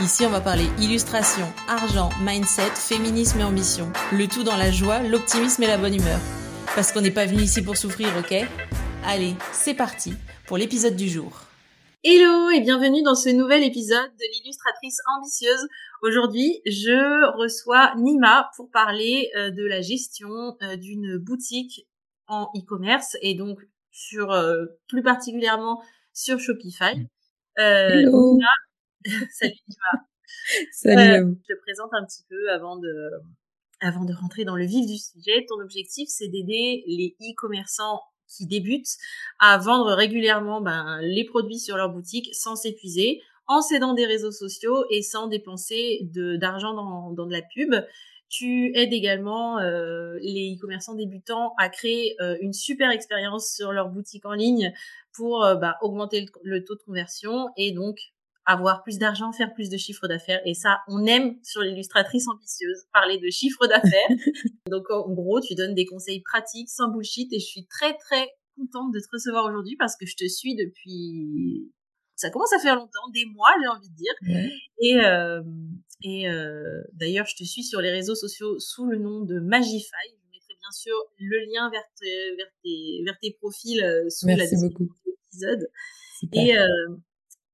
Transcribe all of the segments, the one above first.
Ici, on va parler illustration, argent, mindset, féminisme et ambition. Le tout dans la joie, l'optimisme et la bonne humeur. Parce qu'on n'est pas venu ici pour souffrir, ok? Allez, c'est parti pour l'épisode du jour. Hello et bienvenue dans ce nouvel épisode de l'illustratrice ambitieuse. Aujourd'hui, je reçois Nima pour parler euh, de la gestion euh, d'une boutique en e-commerce et donc sur euh, plus particulièrement sur Shopify. Hello. Nima, Salut Nima. Salut vous. Je te présente un petit peu avant de, avant de rentrer dans le vif du sujet. Ton objectif, c'est d'aider les e-commerçants qui débutent à vendre régulièrement ben, les produits sur leur boutique sans s'épuiser, en cédant des réseaux sociaux et sans dépenser d'argent dans, dans de la pub. Tu aides également euh, les e-commerçants débutants à créer euh, une super expérience sur leur boutique en ligne pour euh, bah, augmenter le, le, taux de conversion et donc avoir plus d'argent, faire plus de chiffre d'affaires. Et ça, on aime sur l'illustratrice ambitieuse parler de chiffre d'affaires. Donc en gros, tu donnes des conseils pratiques, sans bullshit. Et je suis très très contente de te recevoir aujourd'hui parce que je te suis depuis. Ça commence à faire longtemps, des mois, j'ai envie de dire. Ouais. Et euh, et euh, d'ailleurs, je te suis sur les réseaux sociaux sous le nom de Magify. Je mettrai bien sûr le lien vers, tes, vers, tes, vers tes profils euh, sous Merci la description beaucoup. de l'épisode. Et, euh,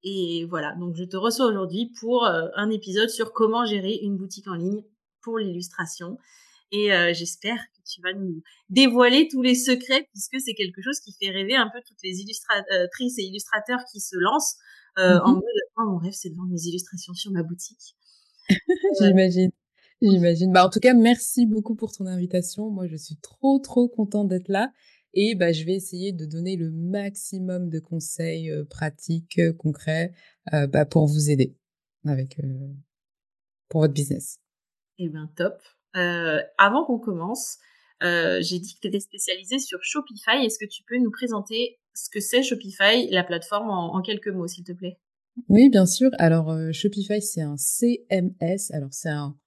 et voilà, donc je te reçois aujourd'hui pour euh, un épisode sur comment gérer une boutique en ligne pour l'illustration. Et euh, j'espère que tu vas nous dévoiler tous les secrets puisque c'est quelque chose qui fait rêver un peu toutes les illustratrices et illustrateurs qui se lancent euh, Mhm. en mode oh, mon rêve c'est de vendre mes illustrations sur ma boutique. J'imagine. J'imagine. Bah, en tout cas, merci beaucoup pour ton invitation. Moi, je suis trop, trop contente d'être là. Et bah, je vais essayer de donner le maximum de conseils euh, pratiques, euh, concrets, euh, bah, pour vous aider avec euh, pour votre business. Eh ben top. Avant qu'on commence, j'ai dit que tu étais spécialisée sur Shopify. Est-ce que tu peux nous présenter ce que c'est Shopify, la plateforme, en, en quelques mots, s'il te plaît? Oui, bien sûr. Alors, Shopify, c'est un CMS. Alors, c'est un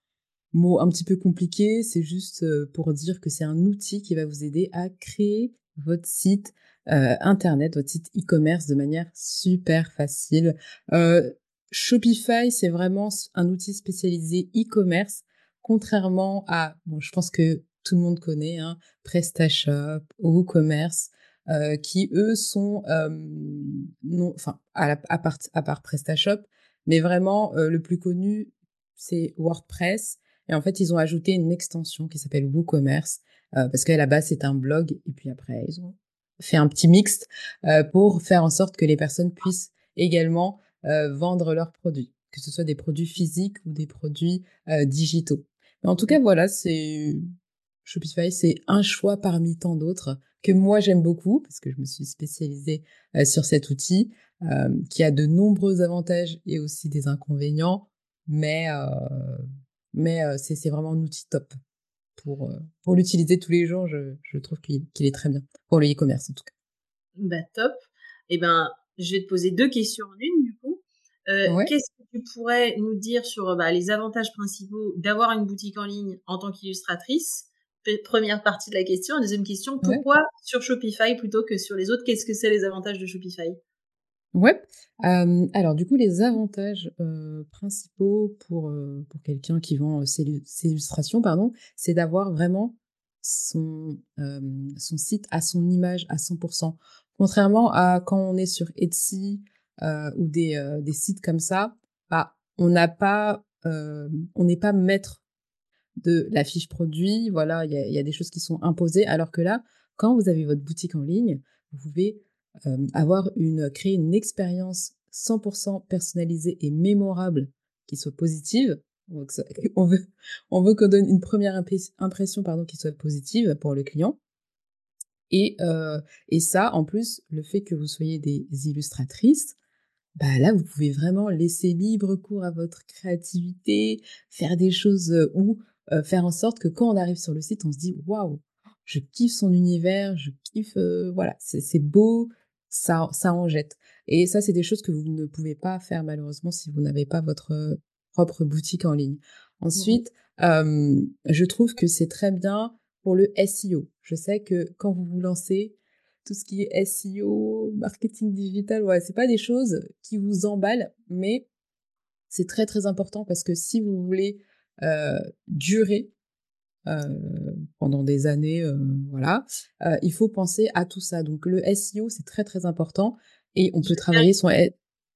mot un petit peu compliqué. C'est juste euh, pour dire que c'est un outil qui va vous aider à créer votre site euh, internet, votre site e-commerce de manière super facile. Euh, Shopify, c'est vraiment un outil spécialisé e-commerce, contrairement à, bon, je pense que tout le monde connaît, hein, PrestaShop, WooCommerce, euh, qui eux sont non, enfin à, part à part PrestaShop, mais vraiment le plus connu c'est WordPress. Et en fait, ils ont ajouté une extension qui s'appelle WooCommerce euh, parce qu'à la base c'est un blog et puis après ils ont fait un petit mixte euh, pour faire en sorte que les personnes puissent également euh, vendre leurs produits, que ce soit des produits physiques ou des produits euh, digitaux. Mais en tout cas, voilà, c'est Shopify, c'est un choix parmi tant d'autres que moi j'aime beaucoup parce que je me suis spécialisée euh, sur cet outil euh, qui a de nombreux avantages et aussi des inconvénients, mais euh, mais euh, c'est vraiment un outil top pour euh, pour l'utiliser tous les jours. Je, je trouve qu'il est très bien pour le e-commerce en tout cas. Bah top. Eh ben, je vais te poser deux questions en une du coup. Euh, Ouais. Qu'est-ce que tu pourrais nous dire sur bah, les avantages principaux d'avoir une boutique en ligne en tant qu'illustratrice? Première partie de la question. Deuxième question, Ouais. pourquoi sur Shopify plutôt que sur les autres? Qu'est-ce que c'est les avantages de Shopify? Ouais. Alors du coup, les avantages principaux pour pour quelqu'un qui vend ses, illustrations, pardon, c'est d'avoir vraiment son son site à son image à 100%. Contrairement à quand on est sur Etsy ou des des sites comme ça, bah on n'a pas on n'est pas maître de la fiche produit. Voilà, il y a des choses qui sont imposées. Alors que là, quand vous avez votre boutique en ligne, vous pouvez euh, avoir une créer une expérience 100% personnalisée et mémorable qui soit positive. On veut veut qu'on donne une première impression pardon qui soit positive pour le client. Et euh, et ça en plus le fait que vous soyez des illustratrices, bah là vous pouvez vraiment laisser libre cours à votre créativité, faire des choses euh, où faire en sorte que quand on arrive sur le site, on se dit waouh, je kiffe son univers, je kiffe, voilà, c'est beau, ça, ça en jette. Et ça, c'est des choses que vous ne pouvez pas faire malheureusement si vous n'avez pas votre propre boutique en ligne. Ensuite, je trouve que c'est très bien pour le SEO. Je sais que quand vous vous lancez, tout ce qui est SEO, marketing digital, ouais, c'est pas des choses qui vous emballent, mais c'est très très important parce que si vous voulez euh, durer euh, pendant des années, euh, voilà, il faut penser à tout ça. Donc le SEO c'est très très important et on peut travailler son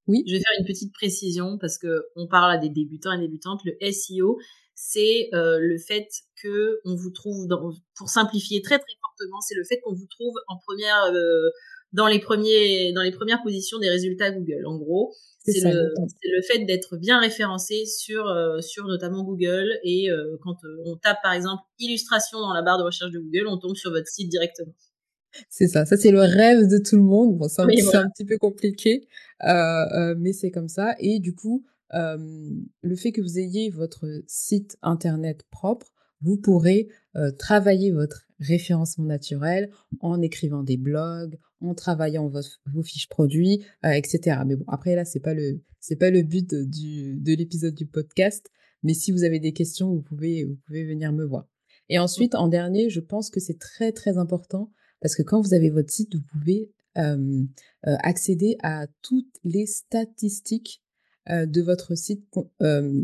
oui? Je vais faire une petite précision parce que on parle à des débutants et débutantes. Le SEO, c'est le fait que on vous trouve, pour simplifier très très fortement, c'est le fait qu'on vous trouve en première dans les premiers dans les premières positions des résultats Google. En gros, c'est le, le, fait d'être bien référencé sur euh, sur notamment Google et euh, quand euh, on tape par exemple illustration dans la barre de recherche de Google, on tombe sur votre site directement. C'est ça, ça c'est le rêve de tout le monde. Bon, c'est un, un, petit peu compliqué, mais c'est comme ça. Et du coup, le fait que vous ayez votre site internet propre, vous pourrez travailler votre référencement naturel en écrivant des blogs, en travaillant vos, fiches produits, euh, etc. Mais bon, après là, c'est pas le pas le but du, de l'épisode du podcast. Mais si vous avez des questions, vous pouvez vous pouvez venir me voir. Et ensuite, en dernier, je pense que c'est très très important parce que quand vous avez votre site, vous pouvez euh, euh, accéder à toutes les statistiques de votre site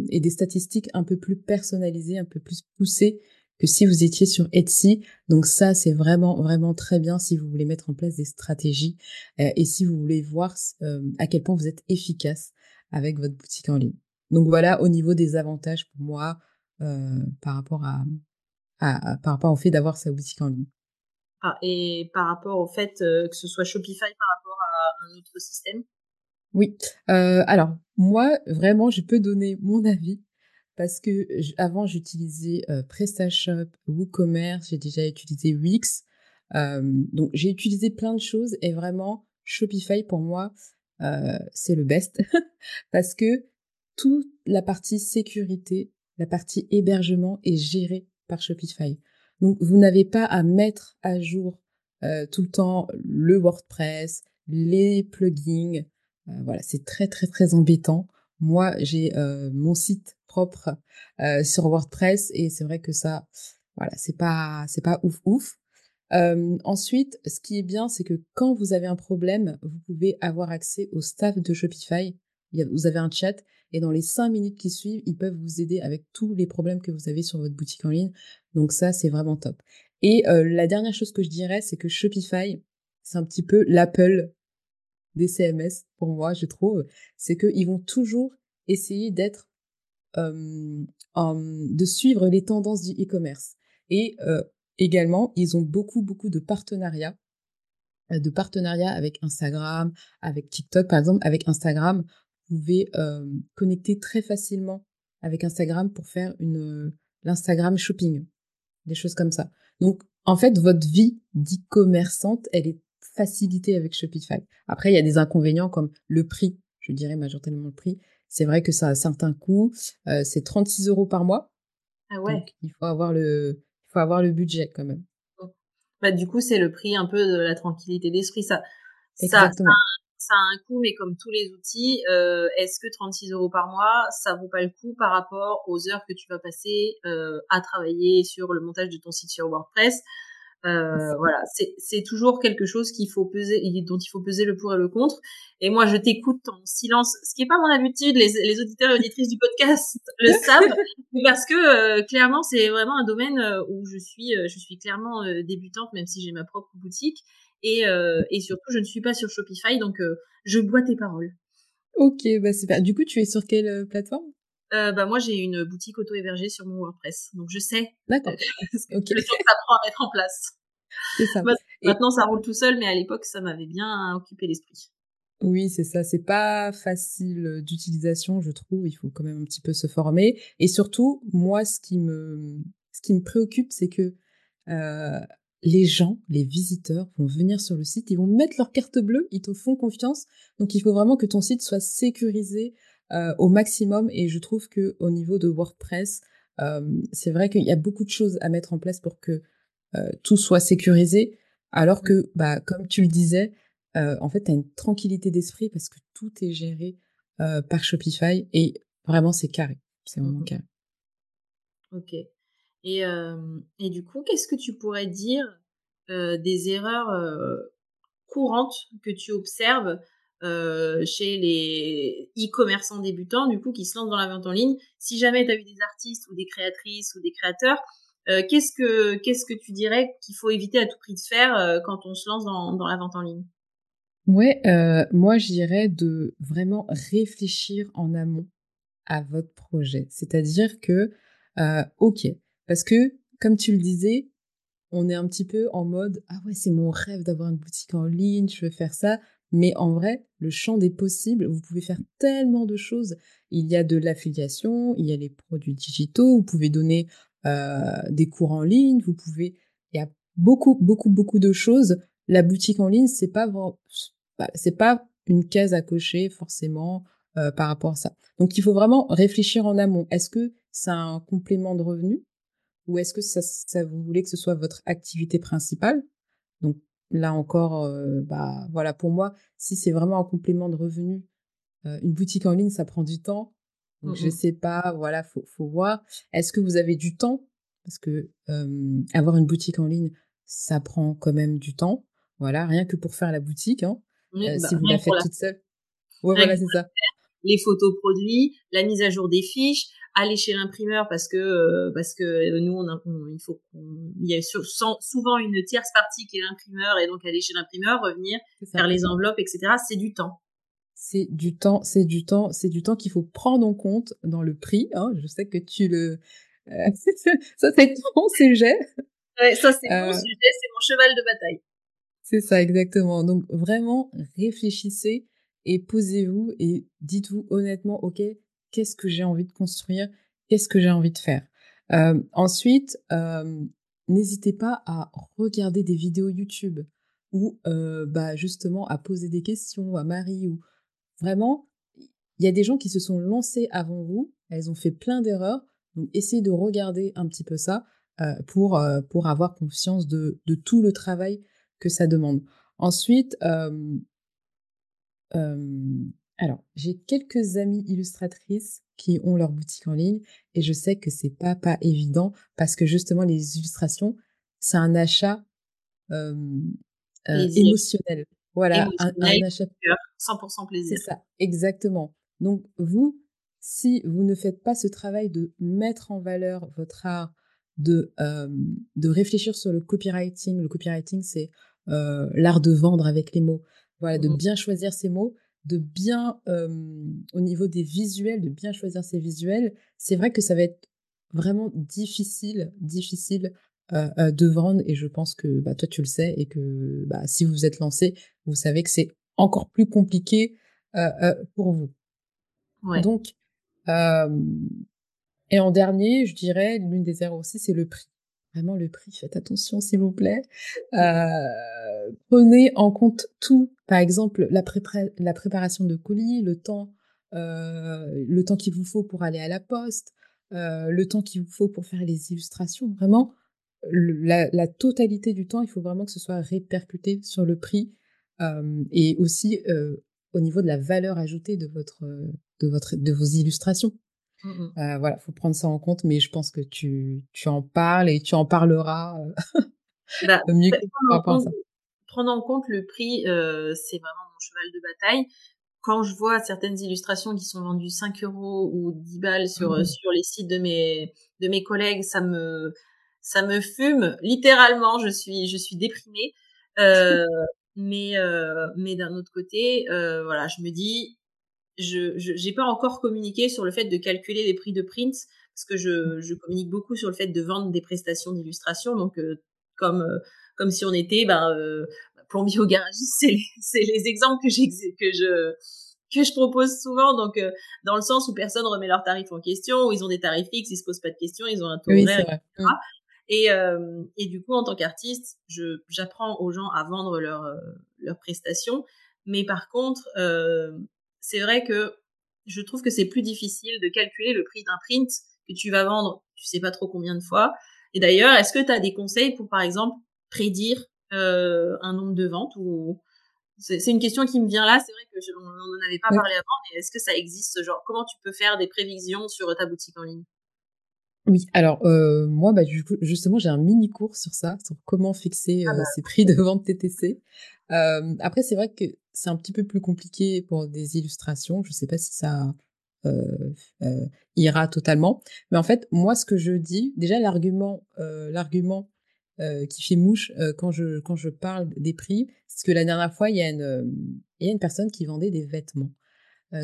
et des statistiques un peu plus personnalisées, un peu plus poussées que si vous étiez sur Etsy. Donc ça, c'est vraiment, vraiment très bien si vous voulez mettre en place des stratégies euh, et si vous voulez voir euh, à quel point vous êtes efficace avec votre boutique en ligne. Donc voilà, au niveau des avantages pour moi euh, par rapport à, par rapport au fait d'avoir sa boutique en ligne. Ah, et par rapport au fait que ce soit Shopify par rapport à un autre système? Oui. alors moi, vraiment, je peux donner mon avis parce que avant j'utilisais euh, PrestaShop, WooCommerce, j'ai déjà utilisé Wix. Euh, donc j'ai utilisé plein de choses et vraiment Shopify pour moi euh, c'est le best parce que toute la partie sécurité, la partie hébergement est gérée par Shopify. Donc vous n'avez pas à mettre à jour tout le temps le WordPress, les plugins. voilà, c'est très très très embêtant. Moi, j'ai mon site euh, sur WordPress et c'est vrai que ça, voilà, c'est pas, c'est pas ouf ouf. Euh, ensuite, ce qui est bien, c'est que quand vous avez un problème, vous pouvez avoir accès au staff de Shopify. Vous avez un chat et dans les cinq minutes qui suivent, ils peuvent vous aider avec tous les problèmes que vous avez sur votre boutique en ligne. Donc ça, c'est vraiment top. Et euh, la dernière chose que je dirais, c'est que Shopify, c'est un petit peu l'Apple des CMS pour moi, je trouve. C'est qu'ils vont toujours essayer d'être de suivre les tendances du e-commerce. Et également, ils ont beaucoup, beaucoup de partenariats, de partenariats avec Instagram, avec TikTok, par exemple. Avec Instagram, vous pouvez connecter très facilement avec Instagram pour faire une l'Instagram shopping, des choses comme ça. Donc, en fait, votre vie d'e-commerçante, elle est facilitée avec Shopify. Après, il y a des inconvénients comme le prix, je dirais majoritairement le prix, c'est vrai que ça a certains coûts. Euh, c'est 36 euros par mois. Ah ouais. Donc, il faut avoir le, il faut avoir le budget quand même. Bah, du coup, c'est le prix un peu de la tranquillité d'esprit. Ça, ça, a un coût, mais comme tous les outils, euh, est-ce que 36 euros par mois, ça vaut pas le coup par rapport aux heures que tu vas passer euh, à travailler sur le montage de ton site sur WordPress? Euh, voilà, c'est toujours quelque chose qu'il faut peser, dont il faut peser le pour et le contre. Et moi, je t'écoute en silence, ce qui est pas mon habitude. Les, les auditeurs et auditrices du podcast le savent, parce que euh, clairement, c'est vraiment un domaine euh, où je suis, je suis clairement débutante, même si j'ai ma propre boutique. Et, et surtout, je ne suis pas sur Shopify, donc je bois tes paroles. Ok, bah super. Du coup, tu es sur quelle plateforme? Euh, bah moi j'ai une boutique auto-hébergée sur mon WordPress, donc je sais. D'accord. okay. Le temps que ça prend à mettre en place. C'est ça. Maintenant ça roule tout seul, mais à l'époque ça m'avait bien occupé l'esprit. Oui, c'est ça. C'est pas facile d'utilisation, je trouve. Il faut quand même un petit peu se former. Et surtout, moi, ce qui me, ce qui me préoccupe, c'est que euh, les gens, les visiteurs vont venir sur le site, ils vont mettre leur carte bleue, ils te font confiance. Donc, il faut vraiment que ton site soit sécurisé, euh, au maximum et je trouve que au niveau de WordPress, c'est vrai qu'il y a beaucoup de choses à mettre en place pour que tout soit sécurisé, alors que, bah, comme tu le disais, en fait, tu as une tranquillité d'esprit parce que tout est géré par Shopify et vraiment, c'est carré. C'est vraiment mmh carré. Ok. Et, et du coup, qu'est-ce que tu pourrais dire des erreurs courantes que tu observes euh, chez les e-commerçants débutants, du coup, qui se lancent dans la vente en ligne. Si jamais tu as eu des artistes ou des créatrices ou des créateurs, euh, qu'est-ce que qu'est-ce que tu dirais qu'il faut éviter à tout prix de faire euh, quand on se lance dans, dans la vente en ligne? Ouais, moi je dirais de vraiment réfléchir en amont à votre projet. C'est-à-dire que, ok, parce que comme tu le disais, on est un petit peu en mode ah ouais c'est mon rêve d'avoir une boutique en ligne, je veux faire ça. Mais en vrai, le champ des possibles, vous pouvez faire tellement de choses. Il y a de l'affiliation, il y a les produits digitaux, vous pouvez donner euh, des cours en ligne, vous pouvez, il y a beaucoup, beaucoup, beaucoup de choses. La boutique en ligne, c'est pas c'est pas une case à cocher forcément euh, par rapport à ça. Donc il faut vraiment réfléchir en amont. Est-ce que c'est un complément de revenu? Ou est-ce que ça, ça vous voulez que ce soit votre activité principale? Donc là encore, euh, bah voilà, pour moi, si c'est vraiment un complément de revenu, euh, une boutique en ligne, ça prend du temps. Donc je sais pas, voilà, faut, faut voir. Est-ce que vous avez du temps? Parce que avoir une boutique en ligne, ça prend quand même du temps. Voilà, rien que pour faire la boutique, hein, euh, bah, si vous la faites toute seule. Ouais, voilà, c'est ça. Les photos produits, la mise à jour des fiches, aller chez l'imprimeur parce que euh, parce que nous on, il faut il y a souvent une tierce partie qui est l'imprimeur et donc aller chez l'imprimeur revenir faire les enveloppes etc c'est du temps. C'est du temps c'est du temps c'est du temps qu'il faut prendre en compte dans le prix hein. je sais que tu le euh, ça c'est ton sujet. Ouais, ça c'est mon euh, sujet c'est mon cheval de bataille. C'est ça exactement. Donc vraiment réfléchissez et posez-vous et dites-vous honnêtement ok qu'est-ce que j'ai envie de construire, qu'est-ce que j'ai envie de faire. Euh, ensuite, euh, n'hésitez pas à regarder des vidéos YouTube ou euh, bah justement à poser des questions à Marie ou vraiment, il y a des gens qui se sont lancés avant vous, elles ont fait plein d'erreurs, donc essayez de regarder un petit peu ça pour pour avoir conscience de, de tout le travail que ça demande. Ensuite, alors, j'ai quelques amies illustratrices qui ont leur boutique en ligne et je sais que c'est pas pas évident parce que justement les illustrations, c'est un achat euh, émotionnel. Voilà, un, un, achat 100% plaisir. C'est ça, exactement. Donc vous, si vous ne faites pas ce travail de mettre en valeur votre art, de de réfléchir sur le copywriting, le copywriting c'est l'art de vendre avec les mots. Voilà, de mmh bien choisir ses mots de bien, au niveau des visuels, de bien choisir ses visuels, c'est vrai que ça va être vraiment difficile, difficile de vendre. Et je pense que bah, toi, tu le sais et que bah, si vous vous êtes lancé, vous savez que c'est encore plus compliqué pour vous. Donc, et en dernier, je dirais, l'une des erreurs aussi, c'est le prix. Vraiment, le prix, faites attention, s'il vous plaît. Euh, prenez en compte tout. Par exemple, la, préparation de colis, le temps, euh, le temps qu'il vous faut pour aller à la poste, euh, le temps qu'il vous faut pour faire les illustrations. Vraiment, la, totalité du temps, il faut vraiment que ce soit répercuté sur le prix et aussi au niveau de la valeur ajoutée de votre, de vos illustrations. Mmh euh, voilà, faut prendre ça en compte, mais je pense que tu, tu en parles et tu en parleras euh, bah, mieux que prendre, en prendre en compte le prix, euh, c'est vraiment mon cheval de bataille. Quand je vois certaines illustrations qui sont vendues 5 euros ou 10 balles sur, mmh sur les sites de mes, de mes collègues, ça me, ça me fume. Littéralement, je suis, je suis déprimée. Euh, mais, mais d'un autre côté, voilà, je me dis, je n'ai pas encore communiqué sur le fait de calculer les prix de print parce que je, je communique beaucoup sur le fait de vendre des prestations d'illustration donc euh, comme euh, comme si on était ben euh, plombier au garagiste c'est les, les exemples que que je que je propose souvent donc euh, dans le sens où personne remet leurs tarifs en question où ils ont des tarifs fixes ils se posent pas de questions ils ont un taux horaire etc. Mmh. Et, euh, et du coup, en tant qu'artiste, je j'apprends aux gens à vendre leurs leurs prestations. Mais par contre, euh, c'est vrai que je trouve que c'est plus difficile de calculer le prix d'un print que tu vas vendre tu sais pas trop combien de fois. Et d'ailleurs, est-ce que tu as des conseils pour, par exemple, prédire euh, un nombre de ventes ou c'est une question qui me vient là. C'est vrai que on n'en avait pas parlé avant, mais est-ce que ça existe genre comment tu peux faire des prévisions sur ta boutique en ligne? Oui, alors euh, moi, bah, du coup, justement, j'ai un mini cours sur ça, sur comment fixer ah euh, bah, ces prix de vente TTC. Euh, après, c'est vrai que c'est un petit peu plus compliqué pour des illustrations. Je sais pas si ça euh, euh, ira totalement. Mais en fait, moi, ce que je dis, déjà l'argument, euh, l'argument qui fait mouche quand je quand je parle des prix, c'est que la dernière fois, il y a une il y a une personne qui vendait des vêtements.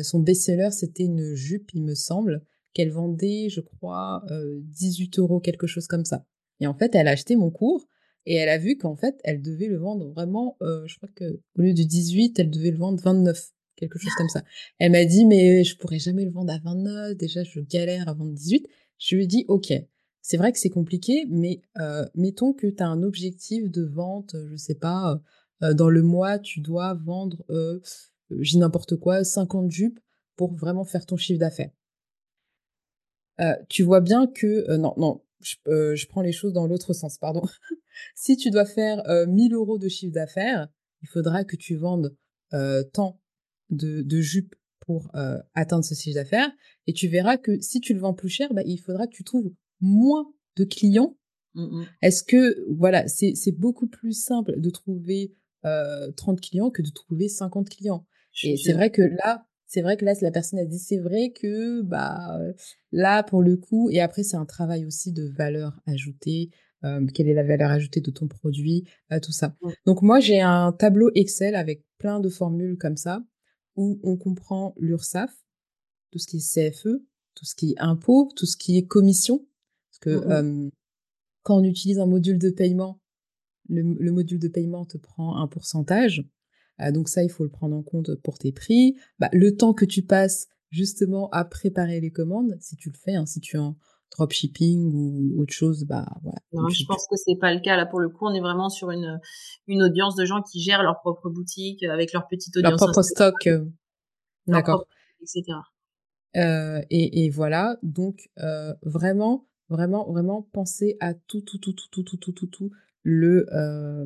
son best-seller, c'était une jupe, il me semble, qu'elle vendait, je crois, 18 euros, quelque chose comme ça. Et en fait, elle a acheté mon cours et elle a vu qu'en fait, elle devait le vendre vraiment, je crois que au lieu de 18, elle devait le vendre 29 quelque chose comme ça. Elle m'a dit, mais je pourrais jamais le vendre à 29, déjà je galère à vendre 18. Je lui ai dit, ok, c'est vrai que c'est compliqué, mais euh, mettons que tu as un objectif de vente, je sais pas, euh, dans le mois, tu dois vendre, euh, j'ai n'importe quoi, 50 jupes pour vraiment faire ton chiffre d'affaires. Tu vois bien que, non, non, je, je, prends les choses dans l'autre sens, pardon. si tu dois faire 1000 euros de chiffre d'affaires, il faudra que tu vendes tant de, de jupes pour euh, atteindre ce chiffre d'affaires. Et tu verras que si tu le vends plus cher, bah, il faudra que tu trouves moins de clients. Mmh Est-ce que, voilà, c'est beaucoup plus simple de trouver euh, 30 clients que de trouver 50 clients? Et c'est vrai que là, c'est vrai que là, la personne a dit, c'est vrai que, bah, là, pour le coup, et après, c'est un travail aussi de valeur ajoutée. Euh, quelle est la valeur ajoutée de ton produit, euh, tout ça. Mmh. Donc moi, j'ai un tableau Excel avec plein de formules comme ça où on comprend l'URSSAF, tout ce qui est CFE, tout ce qui est impôt, tout ce qui est commission. Parce que mmh quand on utilise un module de paiement, le, module de paiement te prend un pourcentage. Euh, donc ça, il faut le prendre en compte pour tes prix. Bah, le temps que tu passes justement à préparer les commandes, si tu le fais, hein, si tu es en dropshipping ou autre chose, bah voilà. Non, je pense que c'est pas le cas là pour le coup. On est vraiment sur une une audience de gens qui gèrent leur propre boutique avec leur petite audience, leur propre stock, euh, d'accord, etc. Euh, et, et, voilà, donc euh, vraiment, vraiment, vraiment penser à tout, tout, tout, tout, tout, tout, tout, tout, tout le, euh,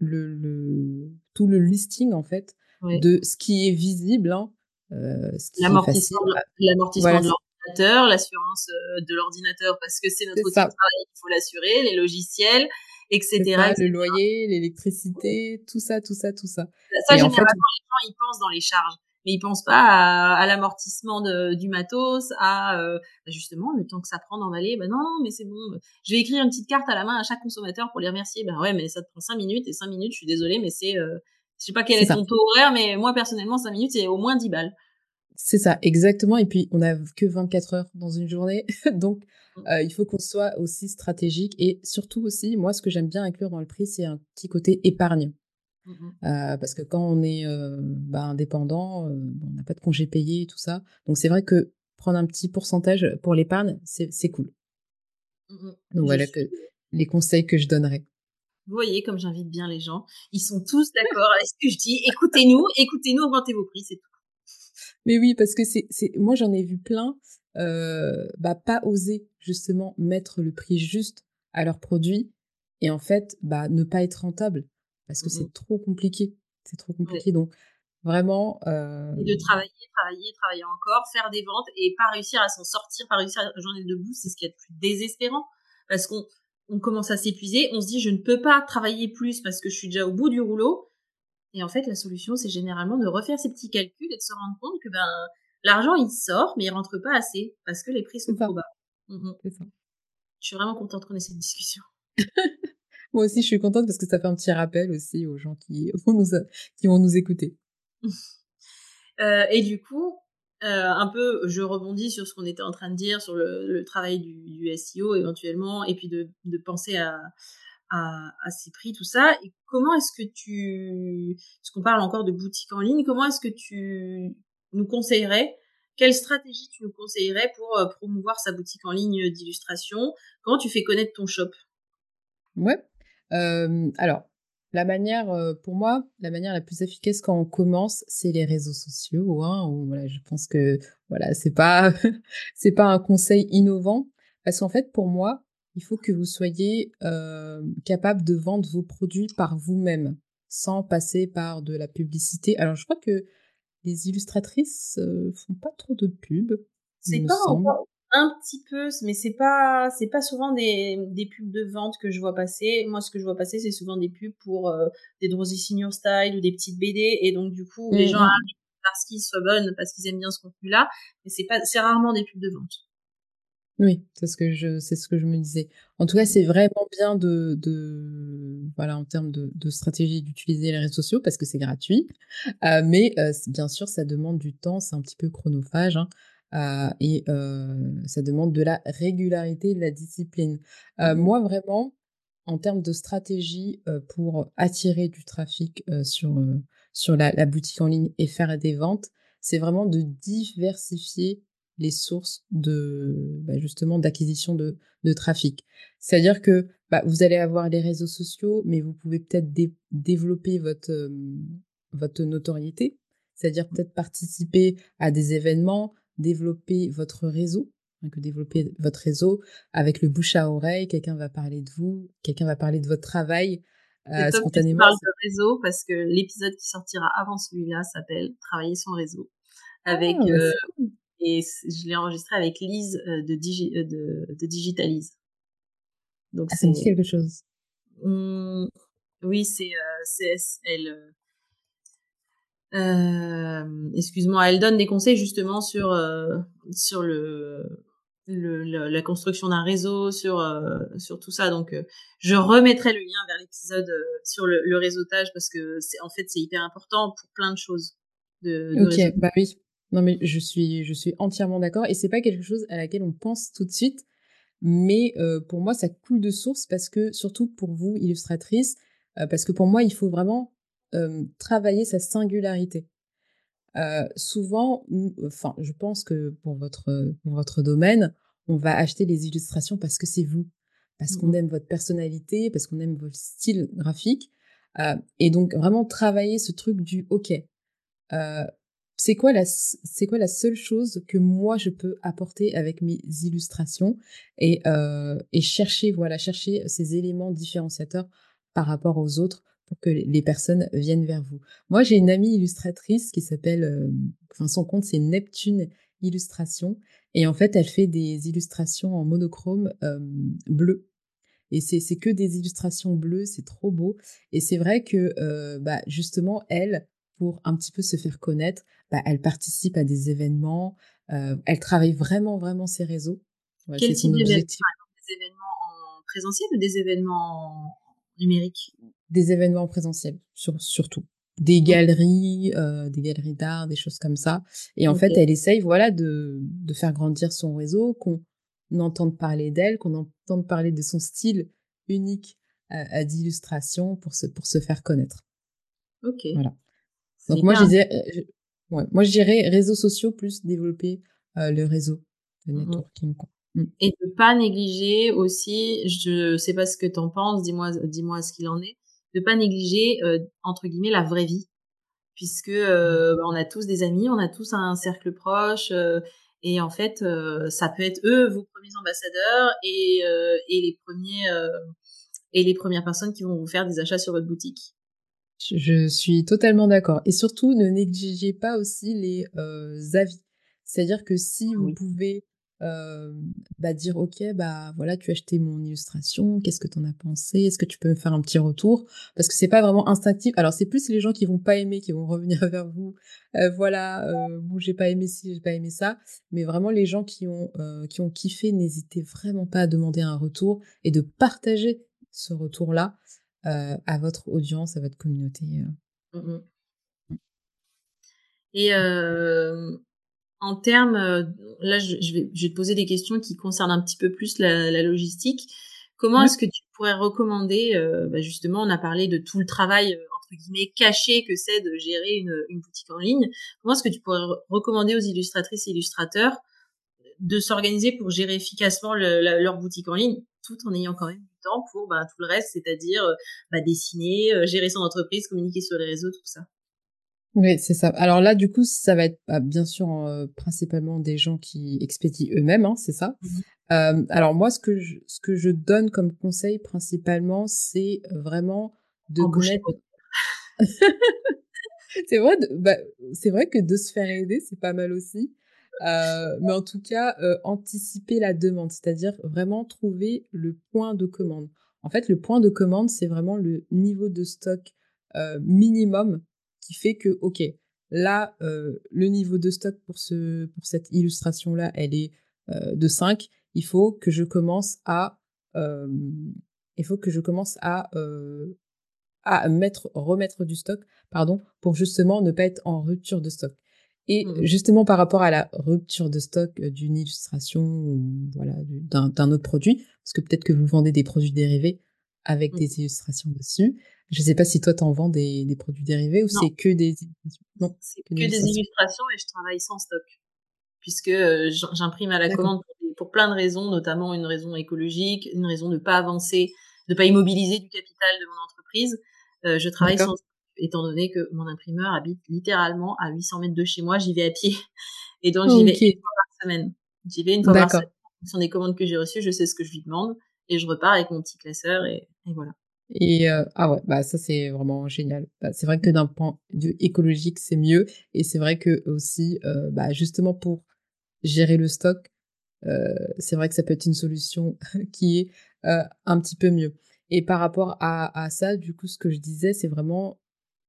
le, le, tout le listing en fait de ce qui est visible, hein, euh, l'amortissement de l'ordinateur, l'assurance de l'ordinateur parce que c'est notre outil de travail, il faut l'assurer, les logiciels, etc. le loyer, l'électricité, tout ça, tout ça, tout ça. Ça, généralement, les gens, ils pensent dans les charges mais ils pensent pas à, à l'amortissement du matos, à euh, bah, justement le temps que ça prend d'emballer. Ben non, non, mais c'est bon. Je vais écrire une petite carte à la main à chaque consommateur pour les remercier. Ben ouais, mais ça te prend cinq minutes et cinq minutes, je suis désolée, mais c'est, euh, je sais pas quel est, ton taux horaire, mais moi personnellement, cinq minutes c'est au moins 10 balles. C'est ça, exactement. Et puis, on a que 24 heures dans une journée. Donc, mmh. euh, il faut qu'on soit aussi stratégique. Et surtout aussi, moi, ce que j'aime bien inclure dans le prix, c'est un petit côté épargne. Mmh parce que quand on est bah, indépendant, on n'a pas de congé payé, tout ça. Donc c'est vrai que prendre un petit pourcentage pour l'épargne, c'est cool. Mmh Donc voilà que les conseils que je donnerais. Vous voyez comme j'invite bien les gens. Ils sont tous d'accord avec ce que je dis. Écoutez-nous, écoutez-nous, augmentez vos prix, c'est tout. Mais oui, parce que c'est, moi j'en ai vu plein, bah pas oser justement mettre le prix juste à leurs produits et en fait bah ne pas être rentable parce que mmh c'est trop compliqué. C'est trop compliqué. Donc, vraiment. Euh... Et de travailler, travailler, travailler encore, faire des ventes et pas réussir à s'en sortir, pas réussir à journée debout, c'est ce qui est le plus désespérant. Parce qu'on on commence à s'épuiser, on se dit je ne peux pas travailler plus parce que je suis déjà au bout du rouleau. Et en fait, la solution, c'est généralement de refaire ces petits calculs et de se rendre compte que ben l'argent il sort, mais il rentre pas assez parce que les prix sont trop bas. Mmh ça. Je suis vraiment contente qu'on ait cette discussion. Moi aussi, je suis contente parce que ça fait un petit rappel aussi aux gens qui vont nous, qui vont nous écouter. euh, et du coup, euh, un peu, je rebondis sur ce qu'on était en train de dire, sur le, le travail du, du, SEO éventuellement, et puis de, de penser à, à, à, ces prix, tout ça. Et comment est-ce que tu, parce qu'on parle encore de boutique en ligne, comment est-ce que tu nous conseillerais quelle stratégie tu nous conseillerais pour euh, promouvoir sa boutique en ligne d'illustration Comment tu fais connaître ton shop? Ouais. Euh, alors, la manière, euh, pour moi, la manière la plus efficace quand on commence, c'est les réseaux sociaux. Hein, voilà, je pense que voilà, c'est pas, c'est pas un conseil innovant Parce qu'en fait, pour moi, il faut que vous soyez euh, capable de vendre vos produits par vous-même, sans passer par de la publicité. Alors, je crois que les illustratrices euh, font pas trop de pub. C'est pas encore un petit peu, mais c'est pas c'est pas souvent des, des pubs de vente que je vois passer. Moi, ce que je vois passer, c'est souvent des pubs pour euh, des Drosy Senior Style ou des petites BD, et donc du coup, les gens mmh. arrivent parce qu'ils soient bonnes, parce qu'ils aiment bien ce contenu-là, mais c'est pas c'est rarement des pubs de vente. Oui, c'est ce que je, c'est ce que je me disais. En tout cas, c'est vraiment bien de, de, voilà, en termes de, de stratégie, d'utiliser les réseaux sociaux parce que c'est gratuit. Euh, mais euh, bien sûr, ça demande du temps, c'est un petit peu chronophage. Hein, et euh, ça demande de la régularité, de la discipline. Euh, mmh moi, vraiment, en termes de stratégie euh, pour attirer du trafic sur, sur la, la, boutique en ligne et faire des ventes, c'est vraiment de diversifier les sources de bah, justement d'acquisition de, de, trafic. C'est-à-dire que bah, vous allez avoir les réseaux sociaux, mais vous pouvez peut-être développer votre euh, votre notoriété, c'est-à-dire peut-être participer à des événements, développer votre réseau, hein, que développer votre réseau avec le bouche à oreille. Quelqu'un va parler de vous, quelqu'un va parler de votre travail. Euh, spontanément. Tu parles de réseau? Parce que l'épisode qui sortira avant celui-là s'appelle Travailler son réseau avec ah, euh, et je l'ai enregistré avec Lise euh, de, Digi, euh, de, de, Digitalise. Donc ah, ça me dit quelque chose. Mmh, oui, c'est euh, elle. Euh, excuse-moi, elle donne des conseils justement sur sur le, le, la construction d'un réseau, sur sur tout ça. Donc, je remettrai le lien vers l'épisode sur le, le, réseautage parce que c'est en fait c'est hyper important pour plein de choses. De, de ok, bah oui, non, mais je suis, je suis entièrement d'accord. Et c'est pas quelque chose à laquelle on pense tout de suite. Mais euh, pour moi, ça coule de source parce que, surtout pour vous, illustratrice, euh, parce que pour moi, il faut vraiment euh, travailler sa singularité. souvent, enfin, je pense que pour votre, pour votre domaine, on va acheter les illustrations parce que c'est vous, parce qu'on mmh aime votre personnalité, parce qu'on aime votre style graphique. et donc, vraiment travailler ce truc du OK c'est quoi la c'est quoi la seule chose que moi je peux apporter avec mes illustrations et euh, et chercher voilà chercher ces éléments différenciateurs par rapport aux autres pour que les personnes viennent vers vous. Moi j'ai une amie illustratrice qui s'appelle euh, enfin son compte c'est Neptune Illustration et en fait elle fait des illustrations en monochrome euh, bleu et c'est c'est que des illustrations bleues, c'est trop beau et c'est vrai que euh, bah justement elle pour un petit peu se faire connaître. Bah, elle participe à des événements, euh, elle travaille vraiment, vraiment ses réseaux. Quel type d'événements Des événements en présentiel ou des événements numériques Des événements en présentiel, sur, surtout. Des galeries, euh, des galeries d'art, des choses comme ça. Et en fait, elle essaye, voilà, de, de faire grandir son réseau, qu'on entende parler d'elle, qu'on entende parler de son style unique euh, d'illustration pour se, pour se faire connaître. Ok. Voilà. Donc moi, je disais, euh, ouais, moi, je dirais réseaux sociaux plus développer euh, le réseau de mmh networking. Quoi. Mmh. Et ne pas négliger aussi, je sais pas ce que tu en penses, dis-moi, dis-moi ce qu'il en est, de pas négliger euh, entre guillemets la vraie vie, puisque euh, mmh. on a tous des amis, on a tous un cercle proche. Euh, et en fait, ça peut être eux vos premiers ambassadeurs et, et les premiers et les premières personnes qui vont vous faire des achats sur votre boutique. Je suis totalement d'accord. Et surtout, ne négligez pas aussi les euh, avis. C'est-à-dire que si vous pouvez euh, bah, dire, OK, bah voilà, tu as acheté mon illustration, qu'est-ce que tu en as pensé? Est-ce que tu peux me faire un petit retour? Parce que c'est pas vraiment instinctif. Alors, c'est plus les gens qui vont pas aimer, qui vont revenir vers vous. Euh, voilà, euh, j'ai pas aimé ci, j'ai pas aimé ça. Mais vraiment, les gens qui ont, euh, qui ont kiffé, n'hésitez vraiment pas à demander un retour et de partager ce retour-là. Euh, à votre audience, à votre communauté. Et euh, en termes, là, je, vais, je, vais, te poser des questions qui concernent un petit peu plus la, la logistique. Comment est-ce que tu pourrais recommander, bah justement, on a parlé de tout le travail entre guillemets caché que c'est de gérer une, une, boutique en ligne. Comment est-ce que tu pourrais recommander aux illustratrices et illustrateurs de s'organiser pour gérer efficacement le, leur boutique en ligne, tout en ayant quand même temps pour bah, tout le reste, c'est-à-dire euh, bah, dessiner, euh, gérer son entreprise, communiquer sur les réseaux, tout ça? Oui, c'est ça. Alors là, du coup, ça va être bah, bien sûr euh, principalement des gens qui expédient eux-mêmes, hein, c'est ça. Euh, alors moi, ce que je, ce que je donne comme conseil principalement, c'est vraiment de connaître. c'est vrai, bah, c'est vrai que de se faire aider, c'est pas mal aussi. Euh, mais en tout cas, euh, anticiper la demande, c'est-à-dire vraiment trouver le point de commande. En fait, le point de commande, c'est vraiment le niveau de stock euh, minimum qui fait que, ok, là, euh, le niveau de stock pour, ce, pour cette illustration-là, elle est euh, de 5. Il faut que je commence à, il faut que je commence à, à mettre, remettre du stock, pardon, pour justement ne pas être en rupture de stock. Et mmh justement par rapport à la rupture de stock d'une illustration ou voilà d'un autre produit, parce que peut-être que vous vendez des produits dérivés avec mmh. des illustrations dessus. Je ne sais pas si toi t'en vends des, des, produits dérivés ou c'est que des illustrations. Non, c'est que, des illustrations et je travaille sans stock, puisque euh, j'imprime à la commande pour, pour, plein de raisons, notamment une raison écologique, une raison de pas avancer, de pas immobiliser du capital de mon entreprise. Euh, je travaille sans stock étant donné que mon imprimeur habite littéralement à 800 mètres de chez moi, j'y vais à pied. Et donc, j'y vais une fois par semaine. J'y vais une fois par semaine. Ce sont des commandes que j'ai reçues, je sais ce que je lui demande. Et je repars avec mon petit classeur et, voilà. Et euh, ah ouais, bah ça c'est vraiment génial. Bah, c'est vrai que d'un point de écologique c'est mieux et c'est vrai que aussi euh, bah justement pour gérer le stock, euh, c'est vrai que ça peut être une solution qui est un petit peu mieux. Et par rapport à, ça, du coup, ce que je disais, c'est vraiment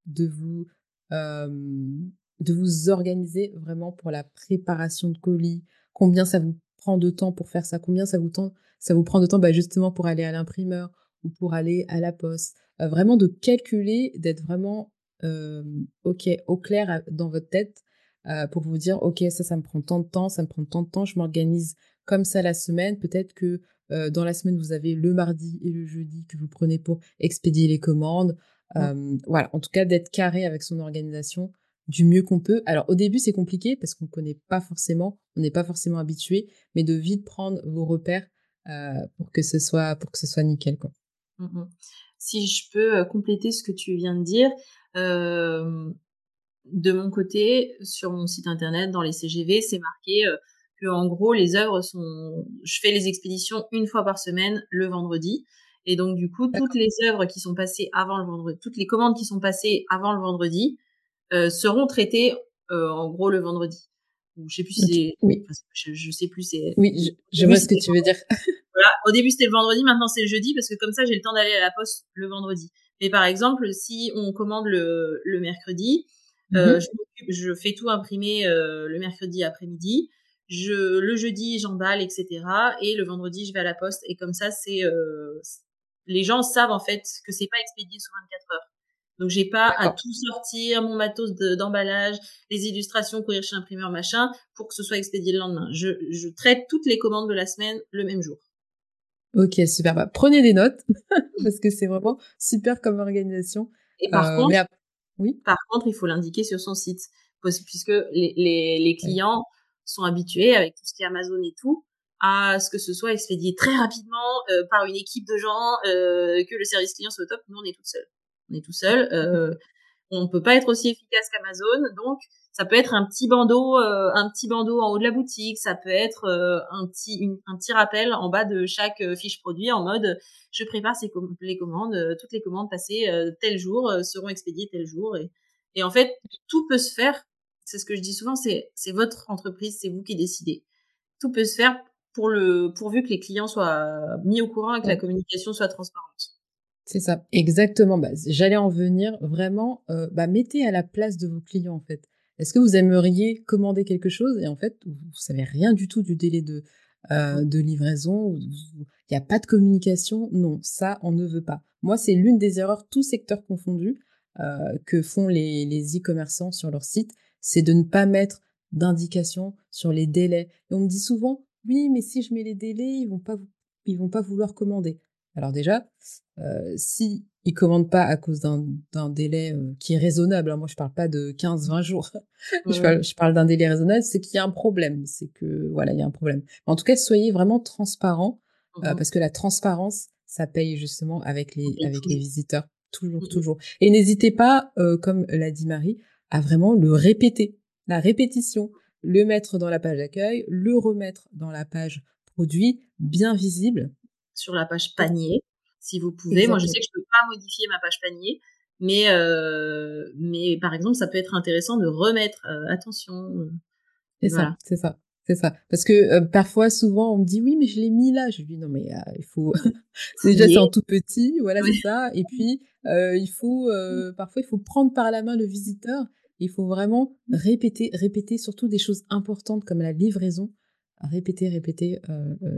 de vous, de vous organiser vraiment pour la préparation de colis, combien ça vous prend de temps pour faire ça, combien ça vous, ça vous prend de temps bah, justement pour aller à l'imprimeur ou pour aller à la poste. Euh, vraiment de calculer, d'être vraiment ok au clair dans votre tête euh, pour vous dire ok ça ça me prend tant de temps, ça me prend tant de temps, je m'organise comme ça la semaine. Peut-être que euh, dans la semaine vous avez le mardi et le jeudi que vous prenez pour expédier les commandes. Euh, voilà, en tout cas d'être carré avec son organisation du mieux qu'on peut. Alors au début c'est compliqué parce qu'on connaît pas forcément, on n'est pas forcément habitué, mais de vite prendre vos repères euh, pour que ce soit pour que ce soit nickel quoi. Mmh si je peux euh, compléter ce que tu viens de dire, euh, de mon côté sur mon site internet dans les CGV c'est marqué euh, que en gros les œuvres sont, je fais les expéditions une fois par semaine le vendredi. Et donc, du coup, toutes les œuvres qui sont passées avant le vendredi, toutes les commandes qui sont passées avant le vendredi euh, seront traitées euh, en gros le vendredi. Je sais plus si c'est. Oui. je, sais plus c'est. Oui, je, vois ce que tu veux dire. voilà. Au début c'était le vendredi, maintenant c'est le jeudi parce que comme ça j'ai le temps d'aller à la poste le vendredi. Mais par exemple, si on commande le, le mercredi, euh, mhm. je, je, fais tout imprimer euh, le mercredi après-midi. Je le jeudi j'emballe etc. Et le vendredi je vais à la poste et comme ça c'est euh, les gens savent en fait que c'est pas expédié sous 24 heures. Donc j'ai pas à tout sortir, mon matos d'emballage, les illustrations, courir chez l'imprimeur, machin, pour que ce soit expédié le lendemain. Je, je traite toutes les commandes de la semaine le même jour. Ok, super. Bah, prenez des notes parce que c'est vraiment super comme organisation. Et par euh, contre, oui. Par contre, il faut l'indiquer sur son site puisque les, les, les clients sont habitués avec tout ce qui est Amazon et tout à ce que ce soit expédié très rapidement euh, par une équipe de gens, euh, que le service client soit au top. Nous, on est tout seul. On est tout seul. Euh, on ne peut pas être aussi efficace qu'Amazon, donc ça peut être un petit bandeau, euh, un petit bandeau en haut de la boutique. Ça peut être euh, un petit, un petit rappel en bas de chaque fiche produit en mode je prépare ces les commandes, toutes les commandes passées tel jour seront expédiées tel jour. Et, et en fait, tout peut se faire. C'est ce que je dis souvent, c'est c'est votre entreprise, c'est vous qui décidez. Tout peut se faire pour le pourvu que les clients soient mis au courant et que la communication soit transparente. C'est ça, exactement. Bah, J'allais en venir vraiment. Euh, bah, mettez à la place de vos clients en fait. Est-ce que vous aimeriez commander quelque chose et en fait vous, savez rien du tout du délai de euh, livraison Il n'y a pas de communication? Non, ça on ne veut pas. Moi c'est l'une des erreurs, tout secteur confondu, euh, que font les e-commerçants sur leur site, c'est de ne pas mettre d'indication sur les délais. Et on me dit souvent oui, mais si je mets les délais, ils vont vont pas vouloir commander. Alors déjà, euh, si ils commandent pas à cause d'un délai euh, qui est raisonnable, hein, moi je parle pas de 15-20 jours, je parle, je parle d'un délai raisonnable, c'est qu'il y a un problème, c'est que voilà, il y a un problème. En tout cas, soyez vraiment transparent euh, mmh parce que la transparence, ça paye justement avec les avec les visiteurs, toujours, mmh toujours. Et n'hésitez pas, euh, comme l'a dit Marie, à vraiment le répéter, la répétition le mettre dans la page d'accueil, le remettre dans la page produit bien visible. Sur la page panier, si vous pouvez. Moi, je sais que je peux pas modifier ma page panier, mais euh, mais par exemple, ça peut être intéressant de remettre euh, attention. Euh, c'est ça, c'est ça. C'est ça. Parce que parfois, souvent, on me dit oui, mais je l'ai mis là. Je dis non, mais il faut. déjà c'est en tout petit, voilà, c'est ça. Et puis il faut parfois il faut prendre par la main le visiteur. Il faut vraiment répéter, répéter surtout des choses importantes comme la livraison. Répéter, répéter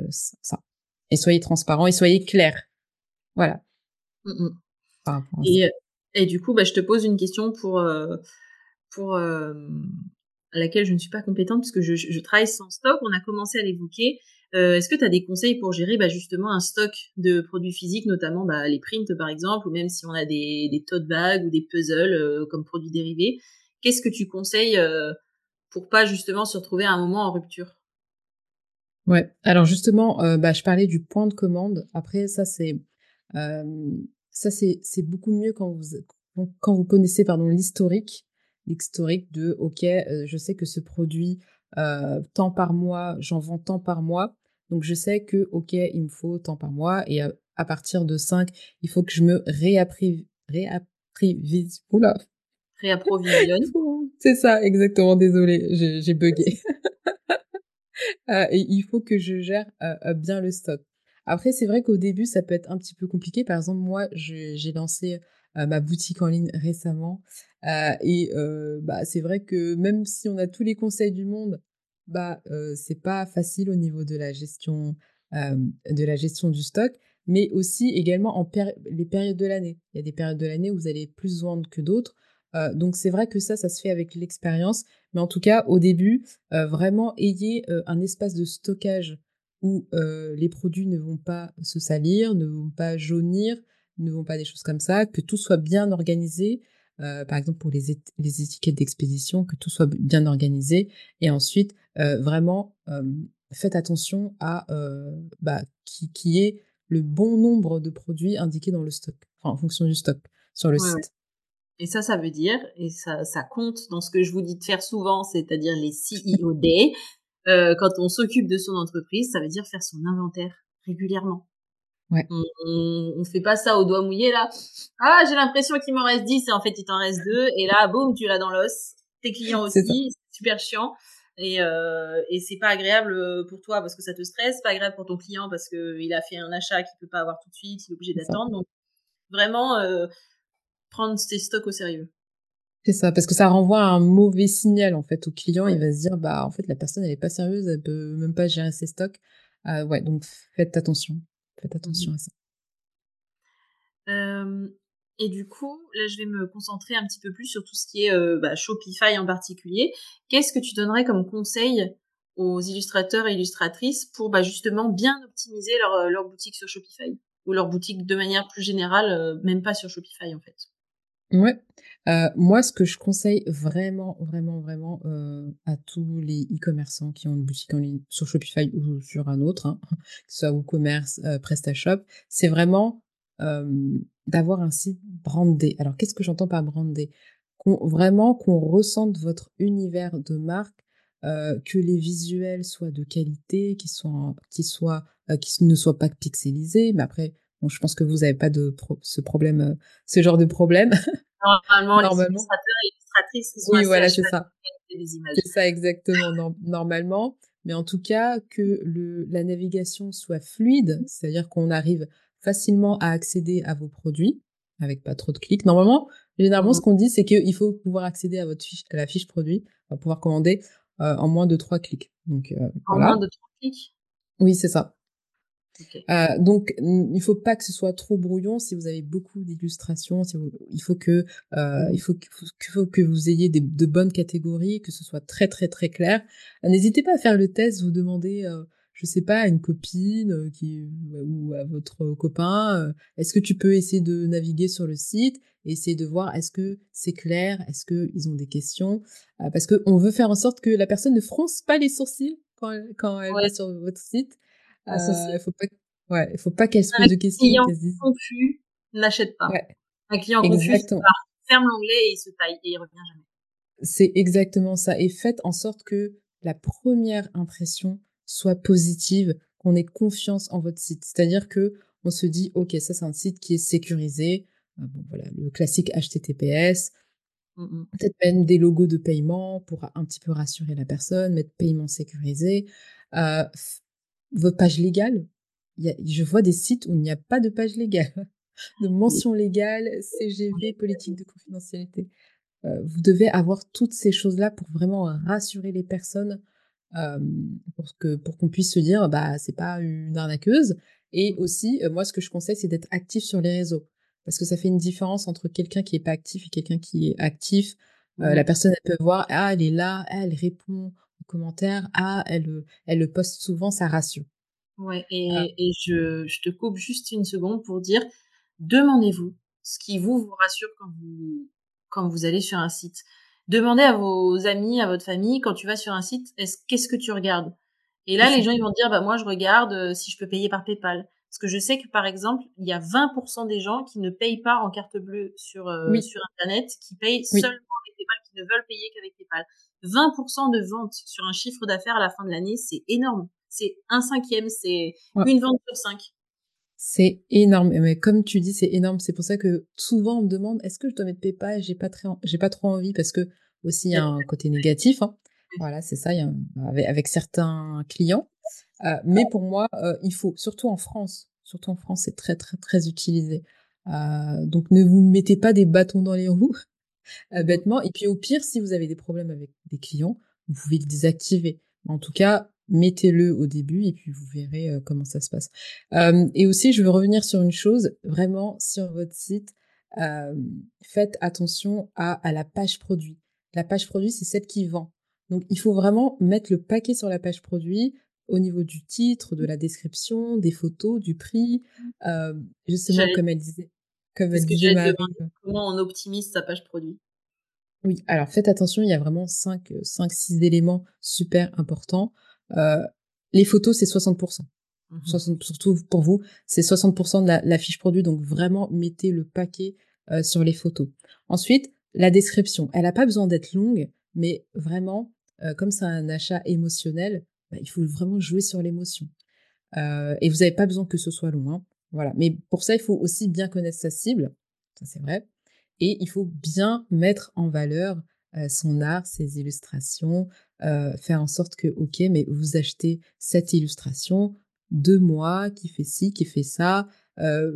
ça. Et soyez transparent et soyez clair. Voilà. Mmh et, et, du coup, bah, je te pose une question pour euh, pour euh, laquelle je ne suis pas compétente puisque je, je, travaille sans stock. On a commencé à l'évoquer. Euh, Est-ce que tu as des conseils pour gérer bah, justement un stock de produits physiques, notamment bah, les prints par exemple, ou même si on a des, des tote bags ou des puzzles euh, comme produits dérivés Qu'est-ce que tu conseilles euh, pour pas justement se retrouver à un moment en rupture? Ouais. Alors justement, euh, bah, je parlais du point de commande. Après, ça c'est euh, ça, c'est, c'est beaucoup mieux quand vous, quand vous connaissez pardon, l'historique, l'historique de, OK, euh, je sais que ce produit, euh, tant par mois, j'en vends tant par mois. Donc, je sais que, OK, il me faut tant par mois. Et à, partir de 5, il faut que je me réapprive, réapprovise. Oula. Réapprovisionne. c'est ça, exactement. Désolée, j'ai, j'ai bugué. Euh, et il faut que je gère euh, bien le stock. Après, c'est vrai qu'au début, ça peut être un petit peu compliqué. Par exemple, moi, j'ai lancé euh, ma boutique en ligne récemment. Euh, et euh, bah, c'est vrai que même si on a tous les conseils du monde, bah, c'est pas facile au niveau de la gestion, de la gestion du stock, mais aussi également en les périodes de l'année. Il y a des périodes de l'année où vous allez plus vendre que d'autres. donc c'est vrai que ça, ça se fait avec l'expérience. Mais en tout cas, au début, vraiment ayez un espace de stockage où euh, les produits ne vont pas se salir, ne vont pas jaunir, ne vont pas des choses comme ça, que tout soit bien organisé. Euh, par exemple pour les, les étiquettes d'expédition, que tout soit bien organisé. Et ensuite, euh, vraiment, faites attention à bah, qui, qui est le bon nombre de produits indiqués dans le stock, enfin en fonction du stock sur le site. Et ça, ça veut dire, et ça, ça compte dans ce que je vous dis de faire souvent, c'est-à-dire les CEO Day, euh, quand on s'occupe de son entreprise, ça veut dire faire son inventaire régulièrement. Ouais. On, on, fait pas ça au doigt mouillé là. Ah, j'ai l'impression qu'il m'en reste 10 et en fait il t'en reste 2 et là boum, tu l'as dans l'os. Tes clients aussi, c'est super chiant et euh, et c'est pas agréable euh, pour toi parce que ça te stresse, pas agréable pour ton client parce que il a fait un achat qu'il peut pas avoir tout de suite, il est obligé d'attendre. Donc vraiment euh, prendre ses stocks au sérieux. C'est ça, parce que ça renvoie un mauvais signal en fait au client. Il va se dire bah en fait la personne elle est pas sérieuse, elle peut même pas gérer ses stocks. Euh, ouais, donc faites attention, faites attention mmh à ça. et du coup, là je vais me concentrer un petit peu plus sur tout ce qui est euh, bah, Shopify en particulier. Qu'est-ce que tu donnerais comme conseil aux illustrateurs et illustratrices pour bah, justement bien optimiser leur, leur boutique sur Shopify? Ou leur boutique de manière plus générale, même pas sur Shopify en fait? Ouais. Euh, moi, ce que je conseille vraiment, vraiment, vraiment euh, à tous les e-commerçants qui ont une boutique en ligne sur Shopify ou sur un autre, hein, que ce soit WooCommerce, euh, PrestaShop, c'est vraiment d'avoir un site brandé. Alors, qu'est-ce que j'entends par brandé? Vraiment qu'on ressente votre univers de marque, euh, que les visuels soient de qualité, qu'ils soient, qu'ils soient, euh, qu'ils ne soient pas pixelisés. Mais après, Bon, je pense que vous n'avez pas de ce problème, euh, ce genre de problème. Normalement, Normalement. les illustrateurs et illustratrices, oui, voilà, c'est ça. C'est ça exactement, normalement. Mais en tout cas, que le, la navigation soit fluide, c'est-à-dire qu'on arrive facilement à accéder à vos produits avec pas trop de clics. Normalement, généralement, ce mmh. qu'on dit, c'est qu'il faut pouvoir accéder à votre fiche, à la fiche produit, à pouvoir commander euh, en moins de trois clics. Donc, euh, en moins de trois clics? Oui, c'est ça. Euh, donc, il faut pas que ce soit trop brouillon. Si vous avez beaucoup d'illustrations, si il faut que euh, il faut, faut, que vous ayez des, de bonnes catégories, que ce soit très très très clair. Euh, n'hésitez pas à faire le test. Vous demandez, euh, je sais pas, à une copine euh, qui ou à votre copain, est-ce que tu peux essayer de naviguer sur le site, et essayer de voir est-ce que c'est clair, est-ce que ils ont des questions, parce que on veut faire en sorte que la personne ne fronce pas les sourcils quand elle, quand elle va sur votre site. Ah, euh, faut pas, ouais, il faut pas qu'elle se pose de questions. Un client confus n'achète pas. Un client confus ferme l'onglet et il se taille et il revient jamais. C'est exactement ça. Et faites en sorte que la première impression soit positive, qu'on ait confiance en votre site. C'est-à-dire que on se dit, ok, ça c'est un site qui est sécurisé. Euh, bon, voilà, le classique HTTPS. Peut-être même des logos de paiement pour un petit peu rassurer la personne, mettre paiement sécurisé. Euh, page légale, je vois des sites où il n'y a pas de page légale, de mention légale, CGV, politique de confidentialité. Euh, vous devez avoir toutes ces choses-là pour vraiment rassurer les personnes, euh, pour que pour qu'on puisse se dire bah c'est pas une arnaqueuse. Et aussi, euh, moi ce que je conseille c'est d'être actif sur les réseaux parce que ça fait une différence entre quelqu'un qui est pas actif et quelqu'un qui est actif. La personne elle peut voir ah elle est là, elle répond aux commentaires, ah elle elle le poste souvent, ça rassure. Ouais et, et je, je te coupe juste une seconde pour dire demandez-vous ce qui vous vous rassure quand vous quand vous allez sur un site. Demandez à vos amis, à votre famille, quand tu vas sur un site, est-ce, qu'est-ce que tu regardes? Et là, les gens ils vont dire, bah moi je regarde euh, si je peux payer par PayPal. Parce que je sais que par exemple, il y a 20% des gens qui ne payent pas en carte bleue sur euh, sur internet, qui payent seulement avec PayPal, qui ne veulent payer qu'avec PayPal. 20% de ventes sur un chiffre d'affaires à la fin de l'année, c'est énorme. C'est un cinquième, c'est une vente sur cinq. C'est énorme. Mais comme tu dis, c'est énorme. C'est pour ça que souvent on me demande est-ce que je dois mettre PayPal? J'ai pas très, j'ai pas trop envie parce que aussi il y a un côté négatif. Hein. Voilà, c'est ça. Y a avec, certains clients. Euh, mais pour moi, euh, il faut surtout en France. Surtout en France, c'est très très très utilisé. Euh, donc ne vous mettez pas des bâtons dans les roues bêtement. Et puis au pire, si vous avez des problèmes avec des clients, vous pouvez le désactiver. En tout cas, mettez-le au début et puis vous verrez euh, comment ça se passe. Euh, et aussi, je veux revenir sur une chose, vraiment sur votre site, euh, faites attention à, à la page produit. La page produit, c'est celle qui vend. Donc, il faut vraiment mettre le paquet sur la page produit au niveau du titre, de la description, des photos, du prix, euh, justement comme elle disait. Comment on optimise sa page produit? Oui, alors faites attention, il y a vraiment 5, 5 6 éléments super importants. Euh, les photos, c'est 60%. 60, mmh surtout pour vous, c'est 60% de la, fiche produit, donc vraiment mettez le paquet euh, sur les photos. Ensuite, la description, elle n'a pas besoin d'être longue, mais vraiment, euh, comme c'est un achat émotionnel, bah, il faut vraiment jouer sur l'émotion. et vous n'avez pas besoin que ce soit long, hein. Voilà. Mais pour ça, il faut aussi bien connaître sa cible, ça c'est vrai, et il faut bien mettre en valeur son art, ses illustrations, euh, faire en sorte que, ok, mais vous achetez cette illustration de moi qui fait ci, qui fait ça. Euh,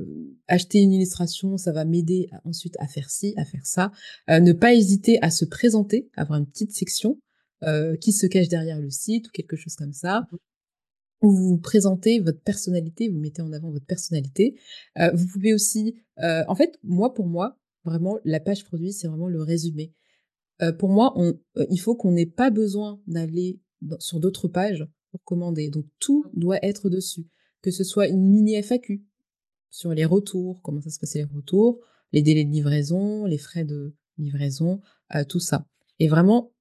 acheter une illustration, ça va m'aider ensuite à faire ci, à faire ça. Euh, ne pas hésiter à se présenter, avoir une petite section euh, qui se cache derrière le site ou quelque chose comme ça. Où vous présentez votre personnalité, vous mettez en avant votre personnalité. Euh, vous pouvez aussi, en fait, moi pour moi, vraiment, la page produit, c'est vraiment le résumé. Euh, pour moi, on, euh, il faut qu'on n'ait pas besoin d'aller sur d'autres pages pour commander. Donc tout doit être dessus. Que ce soit une mini FAQ sur les retours, comment ça se passe les retours, les délais de livraison, les frais de livraison, euh, tout ça. Et vraiment,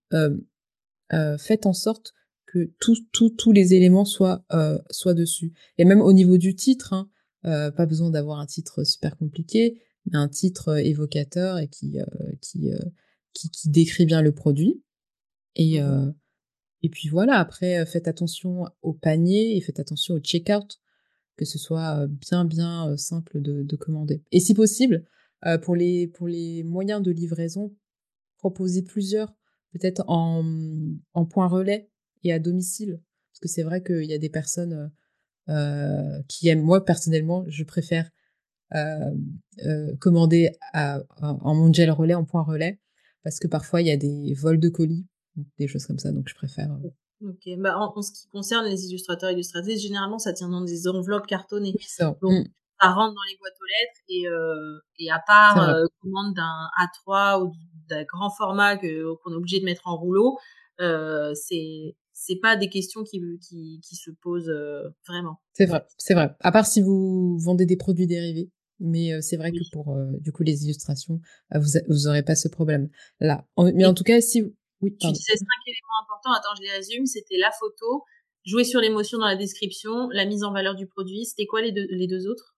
faites en sorte que tous les éléments soient, soient dessus. Et même au niveau du titre, hein, pas besoin d'avoir un titre super compliqué, mais un titre évocateur et qui, qui qui, qui décrit bien le produit. Et, mmh euh, et puis voilà, après, euh, faites attention au panier et faites attention au checkout, que ce soit euh, bien, bien simple de, de commander. Et si possible, pour, les, pour les moyens de livraison, proposez plusieurs, peut-être en, en point relais et à domicile. Parce que c'est vrai qu'il y a des personnes euh, qui aiment, moi personnellement, je préfère euh, euh, commander à, en mondial relais, en point relais, parce que parfois il y a des vols de colis, des choses comme ça, donc je préfère. Euh. Ok, bah en, ce qui concerne les illustrateurs et illustratrices, généralement ça tient dans des enveloppes cartonnées. ça. Donc mm. ça rentre dans les boîtes aux lettres et, euh, et à part euh, commande d'un A3 ou d'un grand format qu'on est obligé de mettre en rouleau, euh, c'est c'est pas des questions qui, qui, qui se posent euh, vraiment. C'est vrai, c'est vrai. À part si vous vendez des produits dérivés, mais euh, c'est vrai que pour euh, du coup les illustrations, vous vous aurez pas ce problème là. mais en tout cas, si oui, tu disais cinq éléments importants. Attends, je les résume. C'était la photo, jouer sur l'émotion dans la description, la mise en valeur du produit. C'était quoi les deux les deux autres?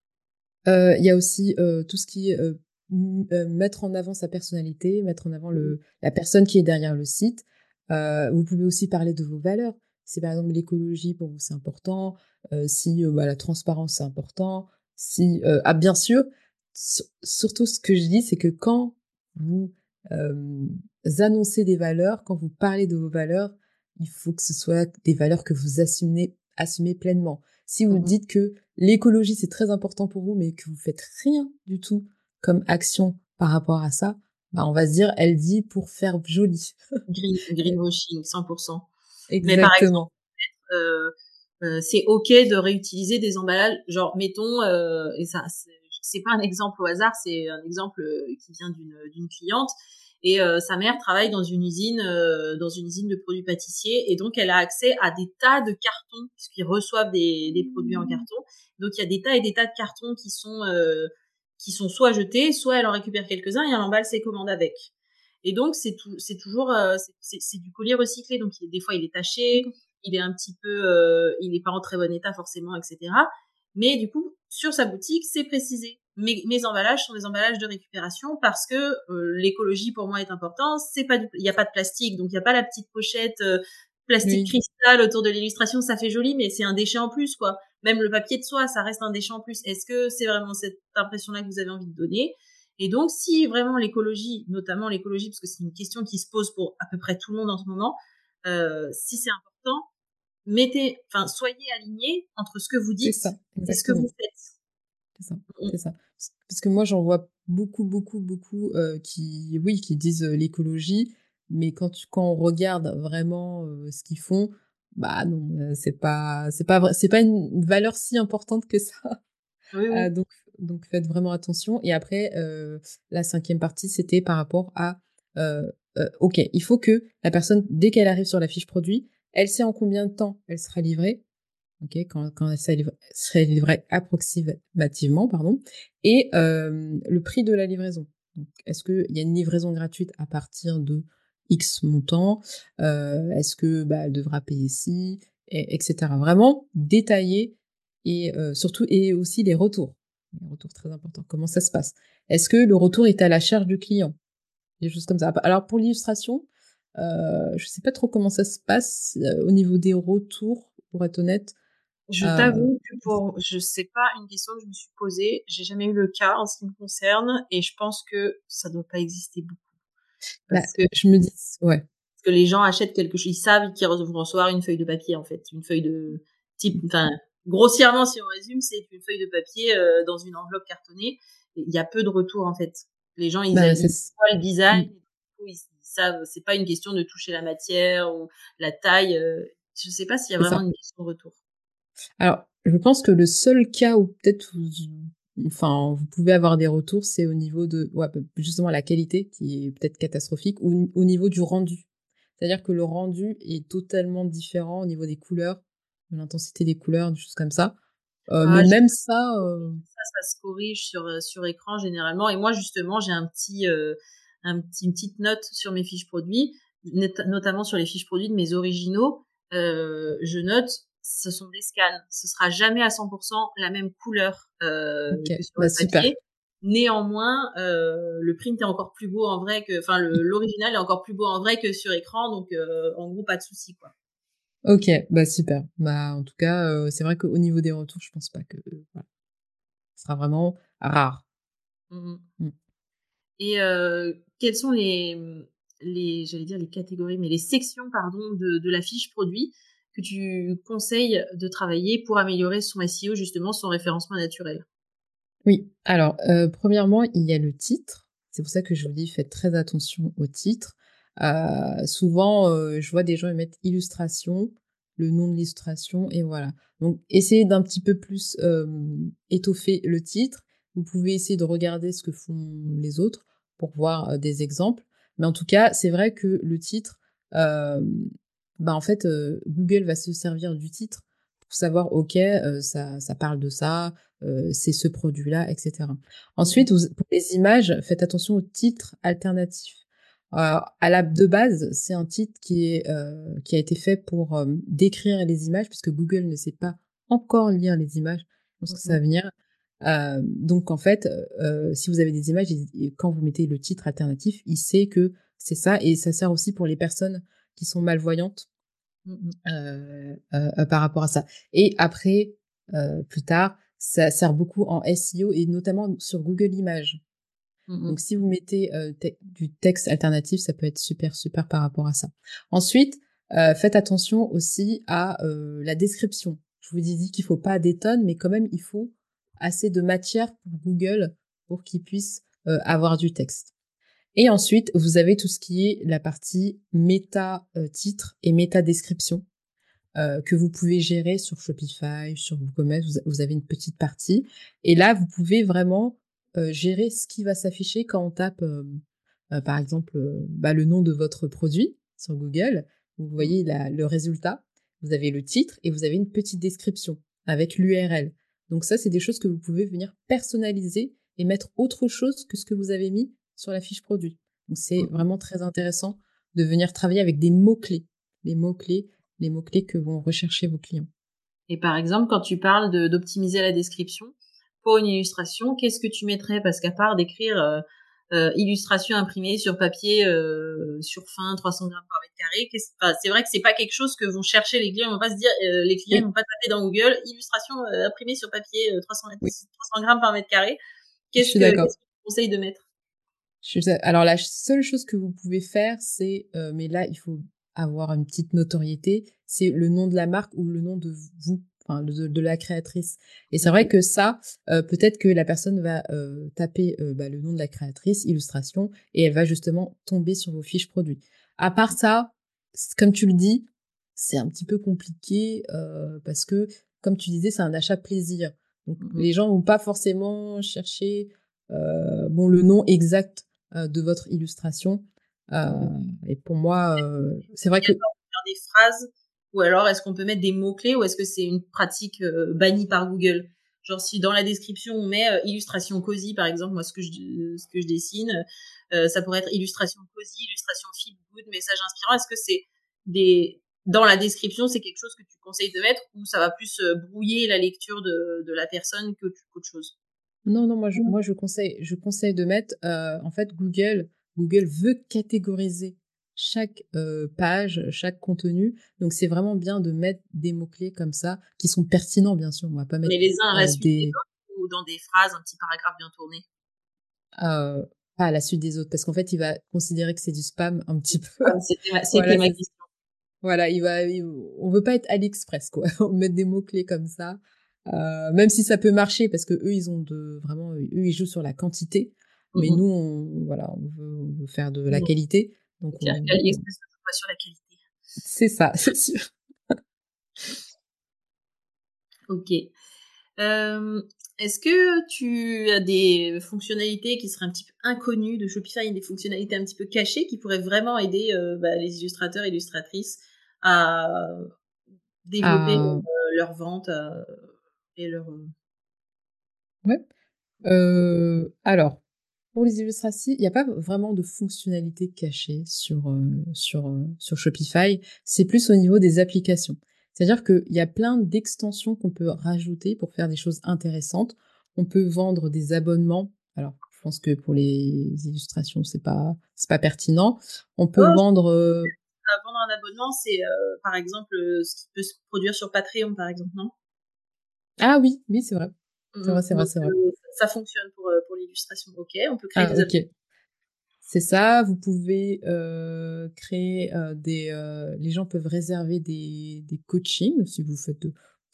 Il y a aussi tout ce qui est mettre en avant sa personnalité, mettre en avant le la personne qui est derrière le site. Vous pouvez aussi parler de vos valeurs. si par exemple l'écologie pour vous c'est important, si bah, la transparence c'est important, si ah bien sûr, surtout ce que je dis c'est que quand vous annoncez des valeurs, quand vous parlez de vos valeurs, il faut que ce soit des valeurs que vous assumez, assumez pleinement. Si vous mmh dites que l'écologie c'est très important pour vous, mais que vous faites rien du tout comme action par rapport à ça, bah on va se dire, elle dit pour faire joli. Green, greenwashing, 100%. Exactement. Mais par exemple, euh, euh, c'est ok de réutiliser des emballages, genre mettons, euh, et ça, c'est pas un exemple au hasard, c'est un exemple euh, qui vient d'une cliente et sa mère travaille dans une usine, dans une usine de produits pâtissiers, et donc elle a accès à des tas de cartons puisqu'ils reçoivent des, des produits en mmh. carton. Donc il y a des tas et des tas de cartons qui sont qui sont soit jetés, soit elle en récupère quelques-uns et elle emballe ses commandes avec. Et donc c'est tout, c'est toujours c'est du collier recyclé, donc des fois il est taché, il est un petit peu, il est pas en très bon état forcément, etc. Mais du coup sur sa boutique c'est précisé mes, mes, emballages sont des emballages de récupération parce que euh, l'écologie pour moi est importante. C'est pas il n'y a pas de plastique, donc il n'y a pas la petite pochette euh, plastique cristal autour de l'illustration. Ça fait joli, mais c'est un déchet en plus, quoi. Même le papier de soie, ça reste un déchet en plus. Est-ce que c'est vraiment cette impression-là que vous avez envie de donner? Et donc, si vraiment l'écologie, notamment l'écologie, parce que c'est une question qui se pose pour à peu près tout le monde en ce moment, euh, si c'est important, mettez, enfin, soyez alignés entre ce que vous dites et ce que vous faites. C'est ça, mmh. c'est ça. Parce que moi, j'en vois beaucoup, beaucoup, beaucoup euh, qui, oui, qui disent euh, l'écologie, mais quand, quand on regarde vraiment euh, ce qu'ils font, bah non, c'est pas, c'est pas c'est pas une valeur si importante que ça. donc, donc faites vraiment attention. Et après, la cinquième partie, c'était par rapport à, ok, il faut que la personne, dès qu'elle arrive sur la fiche produit, elle sait en combien de temps elle sera livrée, ok, quand, quand ça serait livré approximativement, pardon, et euh, le prix de la livraison. Est-ce qu'il y a une livraison gratuite à partir de X montant euh, Est-ce que bah, elle devra payer ci, et, etc. Vraiment détaillé et euh, surtout et aussi les retours. Les retours très importants. Comment ça se passe? Est-ce que le retour est à la charge du client? Des choses comme ça. Alors pour l'illustration, euh, je sais pas trop comment ça se passe euh, au niveau des retours, pour être honnête. Je euh, t'avoue que pour, je sais pas une question que je me suis posée. J'ai jamais eu le cas en ce qui me concerne et je pense que ça doit pas exister beaucoup. Bah, parce que je me dis, ouais. Parce que les gens achètent quelque chose, ils savent qu'ils vont recevoir une feuille de papier en fait, une feuille de type, enfin grossièrement si on résume, c'est une feuille de papier euh, dans une enveloppe cartonnée. Il y a peu de retours en fait. Les gens ils bah, aiment le design, mmh. ils, savent. C'est pas une question de toucher la matière ou la taille. Euh, je sais pas s'il y a vraiment une question de retour. Alors, je pense que le seul cas où peut-être vous, enfin, vous pouvez avoir des retours, c'est au niveau de, ouais, justement, la qualité qui est peut-être catastrophique, ou au niveau du rendu. C'est-à-dire que le rendu est totalement différent au niveau des couleurs, de l'intensité des couleurs, des choses comme ça. Euh, ah, mais même ça, euh... ça, ça se corrige sur euh, sur écran généralement. Et moi, justement, j'ai un petit, euh, un petit, une petite note sur mes fiches produits, notamment sur les fiches produits de mes originaux. Je note ce sont des scans. Ce sera jamais à 100% la même couleur euh, que sur le bah. Néanmoins, euh, le print est encore plus beau en vrai que, enfin, l'original est encore plus beau en vrai que sur écran, donc euh, en gros pas de souci quoi. Ok, bah super. Bah en tout cas, euh, c'est vrai qu'au niveau des retours, je pense pas que voilà. ce sera vraiment rare. Mmh mmh. Et quelles sont les les j'allais dire les catégories, mais les sections pardon de, de la fiche produit? Que tu conseilles de travailler pour améliorer son SEO, justement, son référencement naturel? Oui, alors, euh, premièrement, il y a le titre. C'est pour ça que je vous dis, faites très attention au titre. Euh, souvent, euh, je vois des gens mettre illustration, le nom de l'illustration, et voilà. Donc, essayez d'un petit peu plus étoffer le titre. Vous pouvez essayer de regarder ce que font les autres pour voir des exemples. Mais en tout cas, c'est vrai que le titre, bah en fait euh, Google va se servir du titre pour savoir ok euh, ça ça parle de ça euh, c'est ce produit là etc ensuite pour les images faites attention au titre alternatif à la de base c'est un titre qui est qui a été fait pour décrire les images puisque Google ne sait pas encore lire les images je pense que ça va venir. Donc en fait si vous avez des images et quand vous mettez le titre alternatif il sait que c'est ça et ça sert aussi pour les personnes qui sont malvoyantes. mmh par rapport à ça. Et après, plus tard, ça sert beaucoup en SEO et notamment sur Google Images. Mmh Donc, si vous mettez du texte alternatif, ça peut être super, super par rapport à ça. Ensuite, faites attention aussi à la description. Je vous ai dit qu'il faut pas des tonnes, mais quand même, il faut assez de matière pour Google pour qu'il puisse avoir du texte. Et ensuite, vous avez tout ce qui est la partie méta titre et méta description que vous pouvez gérer sur Shopify, sur WooCommerce. Vous, avez une petite partie. Et là, vous pouvez vraiment gérer ce qui va s'afficher quand on tape, par exemple, bah, le nom de votre produit sur Google. Vous voyez le résultat. Vous avez le titre et vous avez une petite description avec l'URL. Donc ça, c'est des choses que vous pouvez venir personnaliser et mettre autre chose que ce que vous avez mis sur la fiche produit. Donc c'est vraiment très intéressant de venir travailler avec des mots-clés, les mots-clés, les mots-clés que vont rechercher vos clients. Et par exemple, quand tu parles d'optimiser la description pour une illustration, qu'est-ce que tu mettrais? Parce qu'à part d'écrire euh, euh, illustration imprimée sur papier euh, sur fin 300 grammes par mètre carré, c'est vrai que c'est pas quelque chose que vont chercher les clients. Ils vont pas se dire, les clients vont pas taper dans Google illustration imprimée sur papier 300, 300 grammes par mètre carré. Qu'est-ce que, que tu conseilles de mettre? Alors la seule chose que vous pouvez faire, c'est, euh, mais là il faut avoir une petite notoriété, c'est le nom de la marque ou le nom de vous, enfin de, la créatrice. Et c'est vrai que ça, euh, peut-être que la personne va euh, taper bah, le nom de la créatrice, illustration, et elle va justement tomber sur vos fiches produits. À part ça, comme tu le dis, c'est un petit peu compliqué parce que, comme tu disais, c'est un achat plaisir. Donc mmh les gens vont pas forcément chercher bon le nom exact euh, de votre illustration. Euh, et pour moi, euh, c'est vrai que faire des phrases ou alors est-ce qu'on peut mettre des mots clés ou est-ce que c'est une pratique bannie par Google? Genre si dans la description on met illustration cosy par exemple, moi ce que je ce que je dessine, ça pourrait être illustration cosy, illustration feel good, message inspirant. Est-ce que c'est des dans la description, c'est quelque chose que tu conseilles de mettre ou ça va plus brouiller la lecture de, de la personne que qu'autre chose? Non, non, moi je, moi je conseille, je conseille de mettre, euh, en fait, Google, Google veut catégoriser chaque euh, page, chaque contenu. Donc c'est vraiment bien de mettre des mots-clés comme ça, qui sont pertinents, bien sûr. On va pas mettre. Mais les uns à la euh, suite des... autres ou dans des phrases, un petit paragraphe bien tourné? Pas à la suite des autres, parce qu'en fait, il va considérer que c'est du spam un petit peu. C'était voilà, ma question. Voilà, il va, on veut pas être AliExpress, quoi. on met des mots-clés comme ça. Euh, même si ça peut marcher parce que eux ils ont de vraiment eux ils jouent sur la quantité. Mais mmh nous on voilà on veut, faire de la qualité. Donc on... sur la qualité. C'est ça c'est sûr. Ok. Euh, est-ce que tu as des fonctionnalités qui seraient un petit peu inconnues de Shopify, des fonctionnalités un petit peu cachées qui pourraient vraiment aider euh, bah, les illustrateurs et illustratrices à développer ah. leur vente et leur. Euh, ouais. Euh, alors, pour les illustrations, il n'y a pas vraiment de fonctionnalité cachée sur, euh, sur, sur Shopify. C'est plus au niveau des applications. C'est-à-dire qu'il y a plein d'extensions qu'on peut rajouter pour faire des choses intéressantes. On peut vendre des abonnements. Alors, je pense que pour les illustrations, c'est pas c'est pas pertinent. On peut vendre. Vendre un abonnement, c'est par exemple ce qui peut se produire sur Patreon, par exemple, non? Ah oui, oui, c'est vrai. C'est vrai, c'est vrai, c'est vrai. Euh, ça fonctionne pour, euh, pour l'illustration. Ok, on peut créer ah, des C'est ça, vous pouvez euh, créer des... les gens peuvent réserver des, des coachings, si vous faites...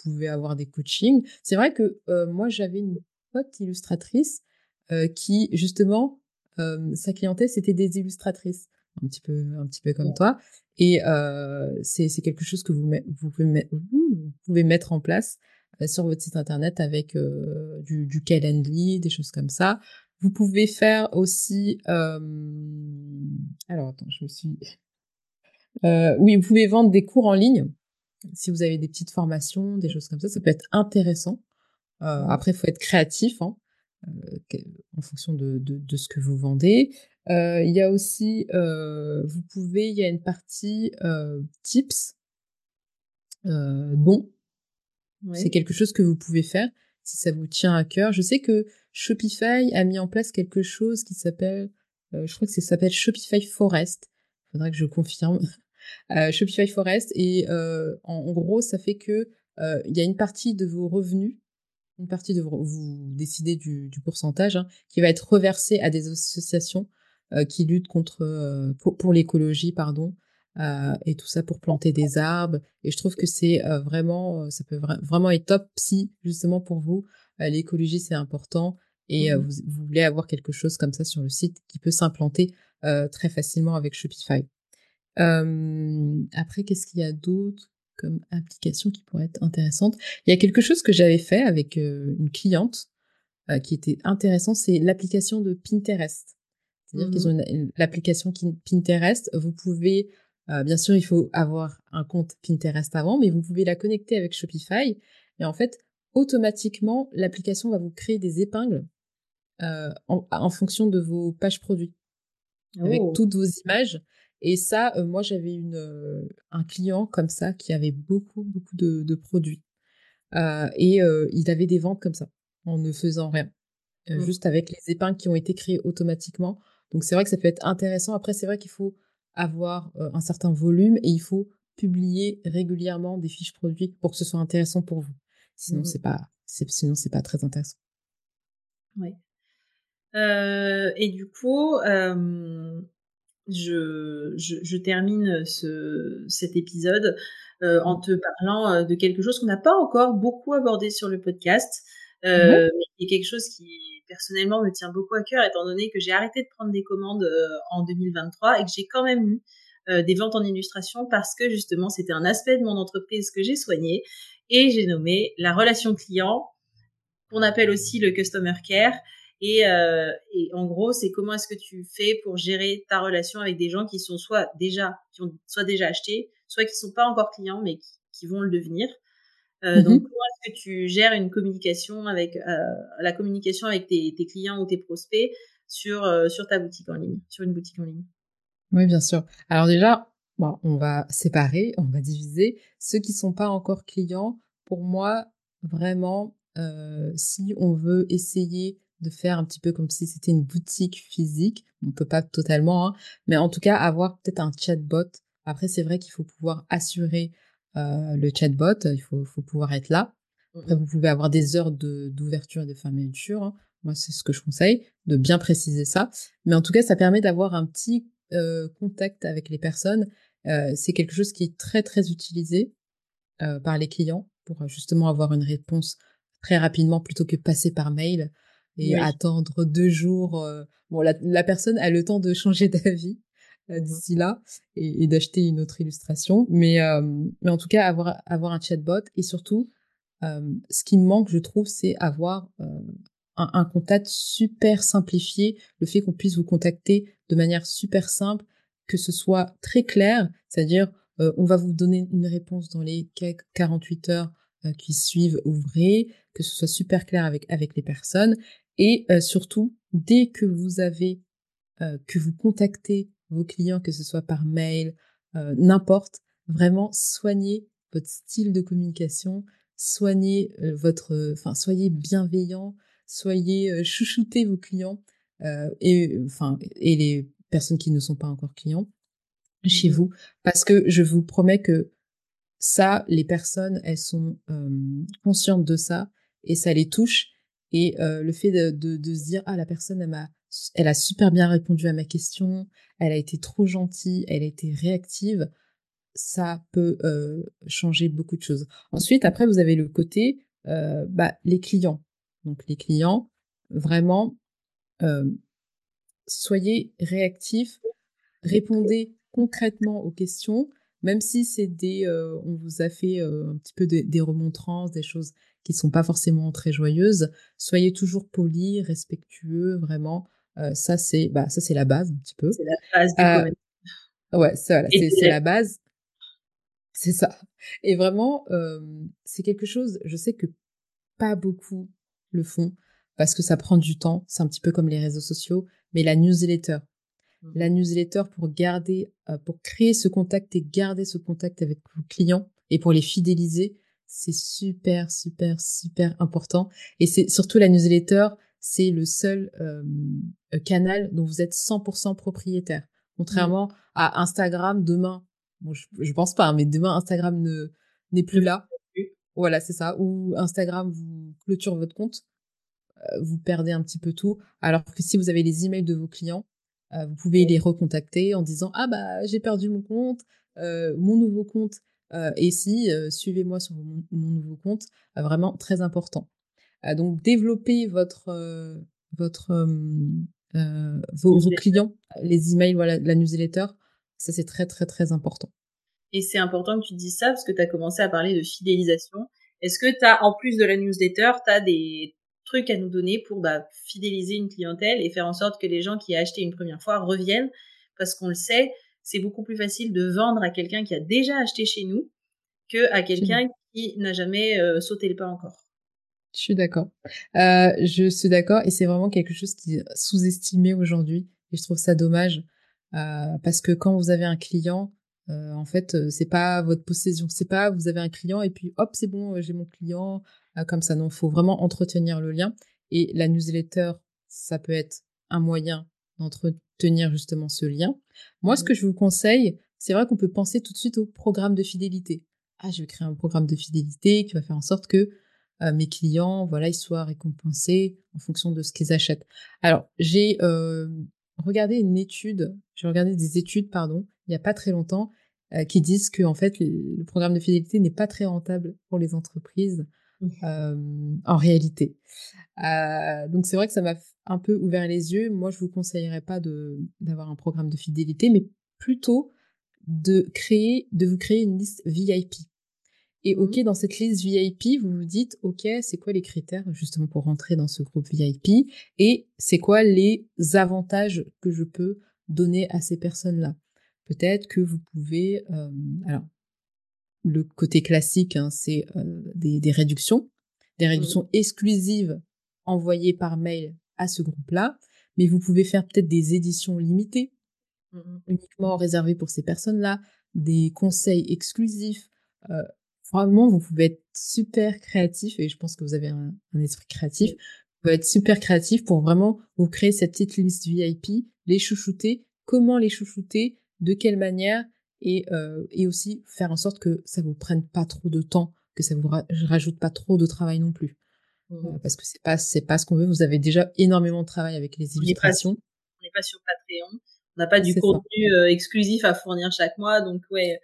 Vous pouvez avoir des coachings. C'est vrai que moi, j'avais une pote illustratrice qui, justement, sa clientèle, c'était des illustratrices. Un petit peu, un petit peu comme toi. Et c'est quelque chose que vous, vous, pouvez, vous pouvez mettre en place euh, sur votre site internet avec euh, du, du Calendly, des choses comme ça. Vous pouvez faire aussi... Euh, alors attends, je me suis... oui, vous pouvez vendre des cours en ligne. Si vous avez des petites formations, des choses comme ça, ça peut être intéressant. après, il faut être créatif hein, en fonction de, de, de, ce que vous vendez. Il y a aussi, vous pouvez, il y a une partie tips, c'est quelque chose que vous pouvez faire si ça vous tient à cœur. Je sais que Shopify a mis en place quelque chose qui s'appelle, euh, je crois que ça s'appelle Shopify Forest. Il faudrait que je confirme. Shopify Forest. Et en, gros, ça fait que il y a une partie de vos revenus, une partie de vos, vous décidez du, pourcentage, hein, qui va être reversée à des associations qui luttent contre pour, l'écologie, pardon. Et tout ça pour planter des arbres. Et je trouve que c'est vraiment, ça peut vraiment être top si justement pour vous, l'écologie c'est important et mmh vous, vous, voulez avoir quelque chose comme ça sur le site qui peut s'implanter très facilement avec Shopify. après, qu'est-ce qu'il y a d'autre comme application qui pourrait être intéressante? Il y a quelque chose que j'avais fait avec une cliente qui était intéressant, c'est l'application de Pinterest. C'est-à-dire qu'ils mmh ont l'application Pinterest. Vous pouvez, bien sûr, il faut avoir un compte Pinterest avant, mais vous pouvez la connecter avec Shopify. Et en fait, automatiquement, l'application va vous créer des épingles euh, en, fonction de vos pages produits, avec oh. toutes vos images. Et ça, euh, moi, j'avais une euh, un client comme ça qui avait beaucoup, beaucoup de, produits. et il avait des ventes comme ça, en ne faisant rien. Mmh. Juste avec les épingles qui ont été créées automatiquement. Donc, c'est vrai que ça peut être intéressant. Après, c'est vrai qu'il faut avoir un certain volume et il faut publier régulièrement des fiches produits pour que ce soit intéressant pour vous. Sinon, mmh. c'est pas, sinon, c'est pas très intéressant. Oui. Euh, et du coup, euh, je, je, je, termine ce, cet épisode euh, en te parlant euh, de quelque chose qu'on n'a pas encore beaucoup abordé sur le podcast, euh, mais qui est quelque chose qui personnellement me tient beaucoup à cœur, étant donné que j'ai arrêté de prendre des commandes euh, en 2023 et que j'ai quand même eu des ventes en illustration parce que justement c'était un aspect de mon entreprise que j'ai soigné et j'ai nommé la relation client qu'on appelle aussi le customer care et, euh, et en gros, c'est comment est-ce que tu fais pour gérer ta relation avec des gens qui sont soit déjà, qui ont soit déjà acheté, soit qui sont pas encore clients mais qui, vont le devenir. Euh. Donc, comment est-ce que tu gères une communication avec euh, la communication avec tes, tes, clients ou tes prospects sur euh, sur ta boutique en ligne, sur une boutique en ligne? Oui, bien sûr. Alors déjà, bon, on va séparer, on va diviser ceux qui sont pas encore clients. Pour moi, vraiment, euh, si on veut essayer de faire un petit peu comme si c'était une boutique physique. On peut pas totalement, hein, mais en tout cas avoir peut-être un chatbot. Après, c'est vrai qu'il faut pouvoir assurer le chatbot, il faut, faut pouvoir être là. Après, vous pouvez avoir des heures d'ouverture et de fermeture. Hein. Moi, c'est ce que je conseille, de bien préciser ça. Mais en tout cas, ça permet d'avoir un petit euh, contact avec les personnes. Euh, c'est quelque chose qui est très, très utilisé euh, par les clients pour justement avoir une réponse très rapidement plutôt que passer par mail et attendre deux jours. Euh, bon, la, la, personne a le temps de changer d'avis euh, d'ici là et, et d'acheter une autre illustration. Mais, euh, mais en tout cas, avoir, avoir un chatbot et surtout, ce qui me manque, je trouve, c'est avoir un, contact super simplifié, le fait qu'on puisse vous contacter de manière super simple, que ce soit très clair, c'est-à-dire on va vous donner une réponse dans les 48 heures qui suivent, ouvrez, que ce soit super clair avec, avec les personnes et euh, surtout, dès que vous avez, euh, que vous contactez vos clients, que ce soit par mail, euh, n'importe, vraiment soignez votre style de communication, soignez votre, enfin soyez bienveillant, soyez chouchoutez vos clients et enfin et les personnes qui ne sont pas encore clients chez mmh vous, parce que je vous promets que ça, les personnes, elles sont conscientes de ça et ça les touche. Et euh, le fait de, de, de, se dire, ah, la personne, elle, m'a, elle a super bien répondu à ma question, elle a été trop gentille, elle a été réactive, ça peut euh, changer beaucoup de choses. Ensuite, après, vous avez le côté, euh, bah, les clients. Donc, les clients, vraiment, euh, soyez réactifs, répondez concrètement aux questions, même si c'est des, on vous a fait un petit peu des remontrances, des choses qui sont pas forcément très joyeuses. Soyez toujours polis, respectueux, vraiment. Euh, ça c'est bah ça c'est la base un petit peu. C'est la base du euh, Ouais, c'est c'est la base. C'est ça. Et vraiment, euh, c'est quelque chose. Je sais que pas beaucoup le font parce que ça prend du temps. C'est un petit peu comme les réseaux sociaux, mais la newsletter. Mmh. La newsletter pour garder, euh, pour créer ce contact et garder ce contact avec vos clients et pour les fidéliser, c'est super, super, super important. Et c'est surtout la newsletter, c'est le seul euh, canal dont vous êtes 100% propriétaire. Contrairement à Instagram, demain, bon, je, je pense pas, hein, mais demain Instagram ne n'est plus là. Voilà, c'est ça. Ou Instagram vous clôture votre compte, euh, vous perdez un petit peu tout. Alors que si vous avez les emails de vos clients, euh, vous pouvez les recontacter en disant ah bah j'ai perdu mon compte, euh, mon nouveau compte. et si suivez-moi sur mon, nouveau compte, vraiment très important. Donc développer votre votre vos, vos, clients, les emails, voilà, la newsletter, ça c'est très très très important. Et c'est important que tu dises ça parce que tu as commencé à parler de fidélisation. Est-ce que tu as, en plus de la newsletter, tu as des trucs à nous donner pour bah, fidéliser une clientèle et faire en sorte que les gens qui ont acheté une première fois reviennent? Parce qu'on le sait, c'est beaucoup plus facile de vendre à quelqu'un qui a déjà acheté chez nous que à quelqu'un qui n'a jamais euh, sauté le pas encore. Je suis d'accord. Euh, je suis d'accord et c'est vraiment quelque chose qui est sous-estimé aujourd'hui et je trouve ça dommage euh, parce que quand vous avez un client, euh, en fait, euh, c'est pas votre possession, c'est pas vous avez un client et puis hop, c'est bon, j'ai mon client comme ça. Non, faut vraiment entretenir le lien. Et la newsletter, ça peut être un moyen d'entretenir justement ce lien. Moi, ce mmh. que je vous conseille, c'est vrai qu'on peut penser tout de suite au programme de fidélité. Ah, je vais créer un programme de fidélité qui va faire en sorte que mes clients, voilà, ils soient récompensés en fonction de ce qu'ils achètent. Alors, j'ai regardé une étude, j'ai regardé des études, pardon, il n'y a pas très longtemps, euh, qui disent que en fait le, programme de fidélité n'est pas très rentable pour les entreprises mmh. euh, en réalité. Euh, donc c'est vrai que ça m'a un peu ouvert les yeux. Moi, je vous conseillerais pas d'avoir un programme de fidélité, mais plutôt de créer, de vous créer une liste VIP. Et ok, mmh. dans cette liste VIP, vous vous dites, ok, c'est quoi les critères justement pour rentrer dans ce groupe VIP et c'est quoi les avantages que je peux donner à ces personnes-là? Peut-être que vous pouvez, euh, alors le côté classique, hein, c'est euh, des, réductions, des mmh. réductions exclusives envoyées par mail à ce groupe-là, mais vous pouvez faire peut-être des éditions limitées, mmh uniquement réservées pour ces personnes-là, des conseils exclusifs. Euh, vraiment, vous pouvez être super créatif, et je pense que vous avez un, esprit créatif, vous pouvez être super créatif pour vraiment vous créer cette petite liste VIP, les chouchouter, comment les chouchouter, de quelle manière et, euh, et aussi faire en sorte que ça vous prenne pas trop de temps, que ça vous rajoute pas trop de travail non plus. Mmh. Euh, parce que c'est pas c'est pas ce qu'on veut. Vous avez déjà énormément de travail avec les illustrations. On n'est pas, sur Patreon. On n'a pas du contenu euh, exclusif à fournir chaque mois. Donc ouais,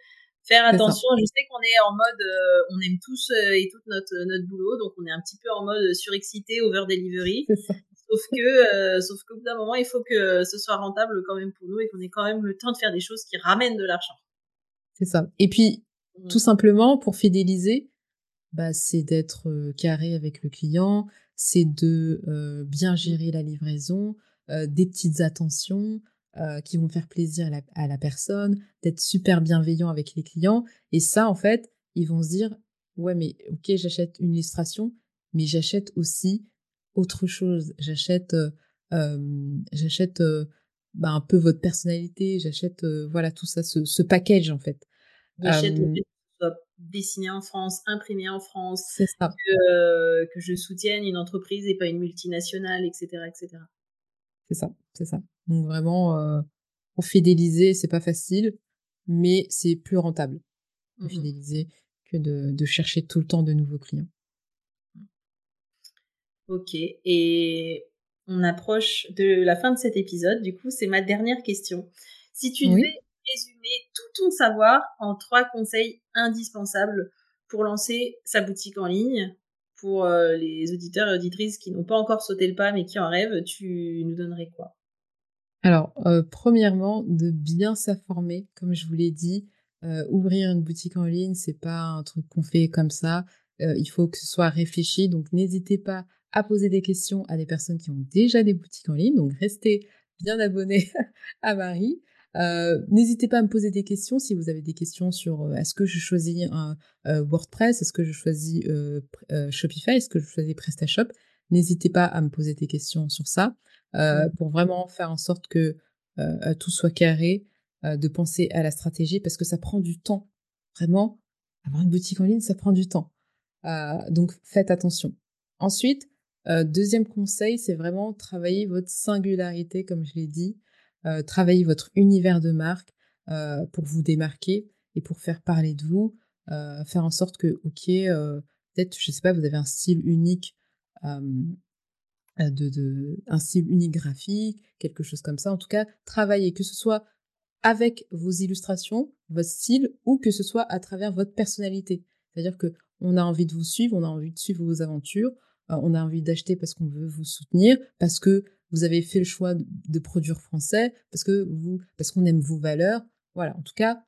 faire attention. Je sais qu'on est en mode, on aime tous et toute notre notre boulot, donc on est un petit peu en mode surexcité, over delivery. Sauf que, euh, sauf qu'au bout d'un moment, il faut que ce soit rentable quand même pour nous et qu'on ait quand même le temps de faire des choses qui ramènent de l'argent. C'est ça. Et puis, mmh. tout simplement, pour fidéliser, bah, c'est d'être euh, carré avec le client, c'est de euh, bien gérer la livraison, des petites attentions qui vont faire plaisir à la, à la personne, d'être super bienveillant avec les clients. Et ça, en fait, ils vont se dire, ouais, mais ok, j'achète une illustration, mais j'achète aussi autre chose. J'achète, euh, euh, j'achète euh, bah, un peu votre personnalité. J'achète, voilà, tout ça, ce, package en fait. J'achète dessiné en France, imprimé en France, Que, que je soutienne une entreprise et pas une multinationale, etc., etc. C'est ça, c'est ça. Donc vraiment, pour fidéliser, c'est pas facile, mais c'est plus rentable de mmh fidéliser que de, de chercher tout le temps de nouveaux clients. Ok, et on approche de la fin de cet épisode. Du coup, c'est ma dernière question. Si tu devais résumer tout ton savoir en trois conseils indispensables pour lancer sa boutique en ligne, pour euh, les auditeurs et auditrices qui n'ont pas encore sauté le pas mais qui en rêvent, tu nous donnerais quoi? Alors, euh, premièrement, de bien s'informer, comme je vous l'ai dit. Euh, ouvrir une boutique en ligne, c'est pas un truc qu'on fait comme ça. il faut que ce soit réfléchi, donc n'hésitez pas à poser des questions à des personnes qui ont déjà des boutiques en ligne. Donc restez bien abonnés à Marie. Euh, N'hésitez pas à me poser des questions si vous avez des questions sur euh, est-ce que je choisis euh, WordPress, est-ce que je choisis euh, Shopify, est-ce que je choisis PrestaShop? N'hésitez pas à me poser des questions sur ça mmh. pour vraiment faire en sorte que tout soit carré, de penser à la stratégie parce que ça prend du temps. Vraiment, avoir une boutique en ligne, ça prend du temps. donc faites attention. Ensuite, euh, deuxième conseil, c'est vraiment travailler votre singularité, comme je l'ai dit, euh, travailler votre univers de marque euh, pour vous démarquer. et pour faire parler de vous, faire en sorte que, ok, peut-être, je sais pas, vous avez un style unique, de, un style unique graphique, quelque chose comme ça. En tout cas, travailler, que ce soit avec vos illustrations, votre style, ou que ce soit à travers votre personnalité. C'est-à-dire que on a envie de vous suivre, on a envie de suivre vos aventures, on a envie d'acheter parce qu'on veut vous soutenir, parce que vous avez fait le choix de, produire français, parce que vous, parce qu'on aime vos valeurs. Voilà. En tout cas,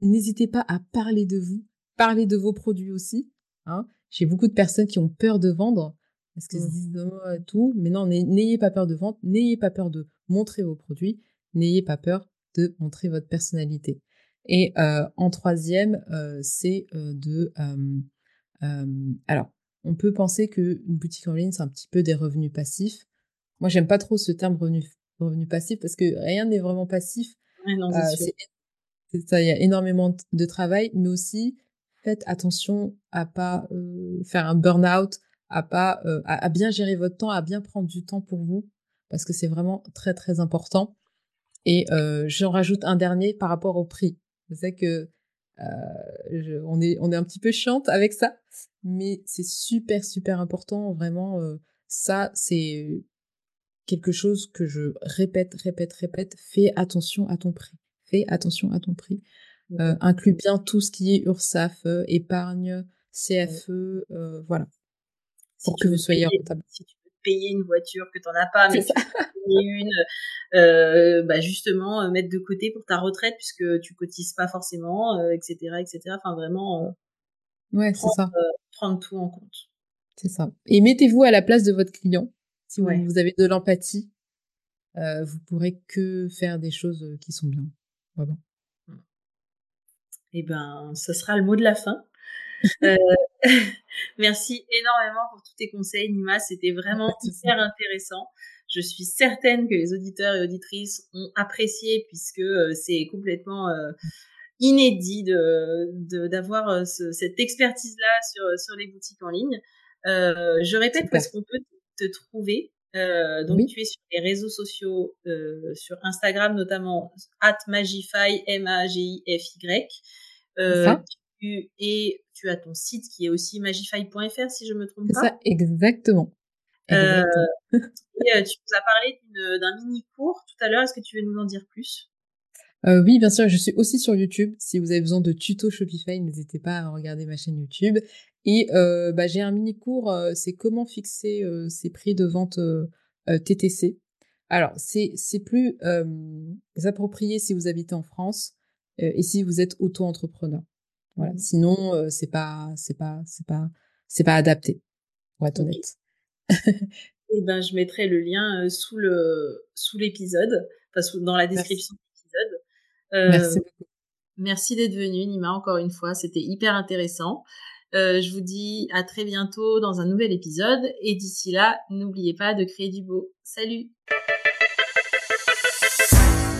n'hésitez pas à parler de vous, parler de vos produits aussi. Hein. J'ai beaucoup de personnes qui ont peur de vendre parce se mmh. disent oh, tout, mais non, n'ayez pas peur de vendre, n'ayez pas peur de montrer vos produits, n'ayez pas peur de montrer votre personnalité. Et euh, en troisième, euh, c'est euh, de alors on peut penser qu'une boutique en ligne c'est un petit peu des revenus passifs. Moi, j'aime pas trop ce terme revenu, revenu passif parce que rien n'est vraiment passif. Euh, ça, il y a énormément de travail, mais aussi faites attention à pas euh, faire un burn-out, à pas euh, à, bien gérer votre temps, à bien prendre du temps pour vous parce que c'est vraiment très très important. Et j'en rajoute un dernier par rapport au prix. Je sais que on est on est un petit peu chiante avec ça, mais c'est super super important vraiment. ça c'est quelque chose que je répète, répète, répète, fais attention à ton prix. Fais attention à ton prix. Euh, inclus bien tout ce qui est URSAF, euh, épargne, CFE, euh, voilà. Si que vous soyez rentable. Si tu veux payer une voiture que tu n'en as pas, mais tu veux payer une, bah justement, mettre de côté pour ta retraite puisque tu cotises pas forcément, etc., etc. Enfin, vraiment. ouais, c'est ça. prendre tout en compte. C'est ça. Et mettez-vous à la place de votre client. Si vous avez de l'empathie, euh, vous pourrez que faire des choses euh, qui sont bien. Vraiment. Eh ben, ce sera le mot de la fin. Euh, merci énormément pour tous tes conseils, Nima. C'était vraiment hyper intéressant. Je suis certaine que les auditeurs et auditrices ont apprécié puisque c'est complètement inédit de d'avoir cette expertise là sur sur les boutiques en ligne. je répète parce qu'on peut te trouver. Euh, donc tu es sur les réseaux sociaux, euh, sur Instagram notamment at Magify M A G I F Y. Euh, tu, et tu as ton site qui est aussi magify.fr si je me trompe pas. C'est ça, exactement. Euh, et, euh, tu nous as parlé d'un mini cours tout à l'heure. Est-ce que tu veux nous en dire plus? Euh, oui, bien sûr, je suis aussi sur YouTube. Si vous avez besoin de tutos Shopify, n'hésitez pas à regarder ma chaîne YouTube. Et euh, bah, j'ai un mini cours, euh, c'est comment fixer ses prix de vente TTC. Alors, c'est c'est plus approprié si vous habitez en France et si vous êtes auto-entrepreneur. Voilà. Mmh. Sinon, c'est pas c'est pas c'est pas c'est pas adapté. Pour être honnête. Eh ben, je mettrai le lien sous le sous l'épisode, enfin dans la description de l'épisode. merci beaucoup. Merci d'être venu, Nima, encore une fois. C'était hyper intéressant. Euh, je vous dis à très bientôt dans un nouvel épisode et d'ici là, n'oubliez pas de créer du beau. Salut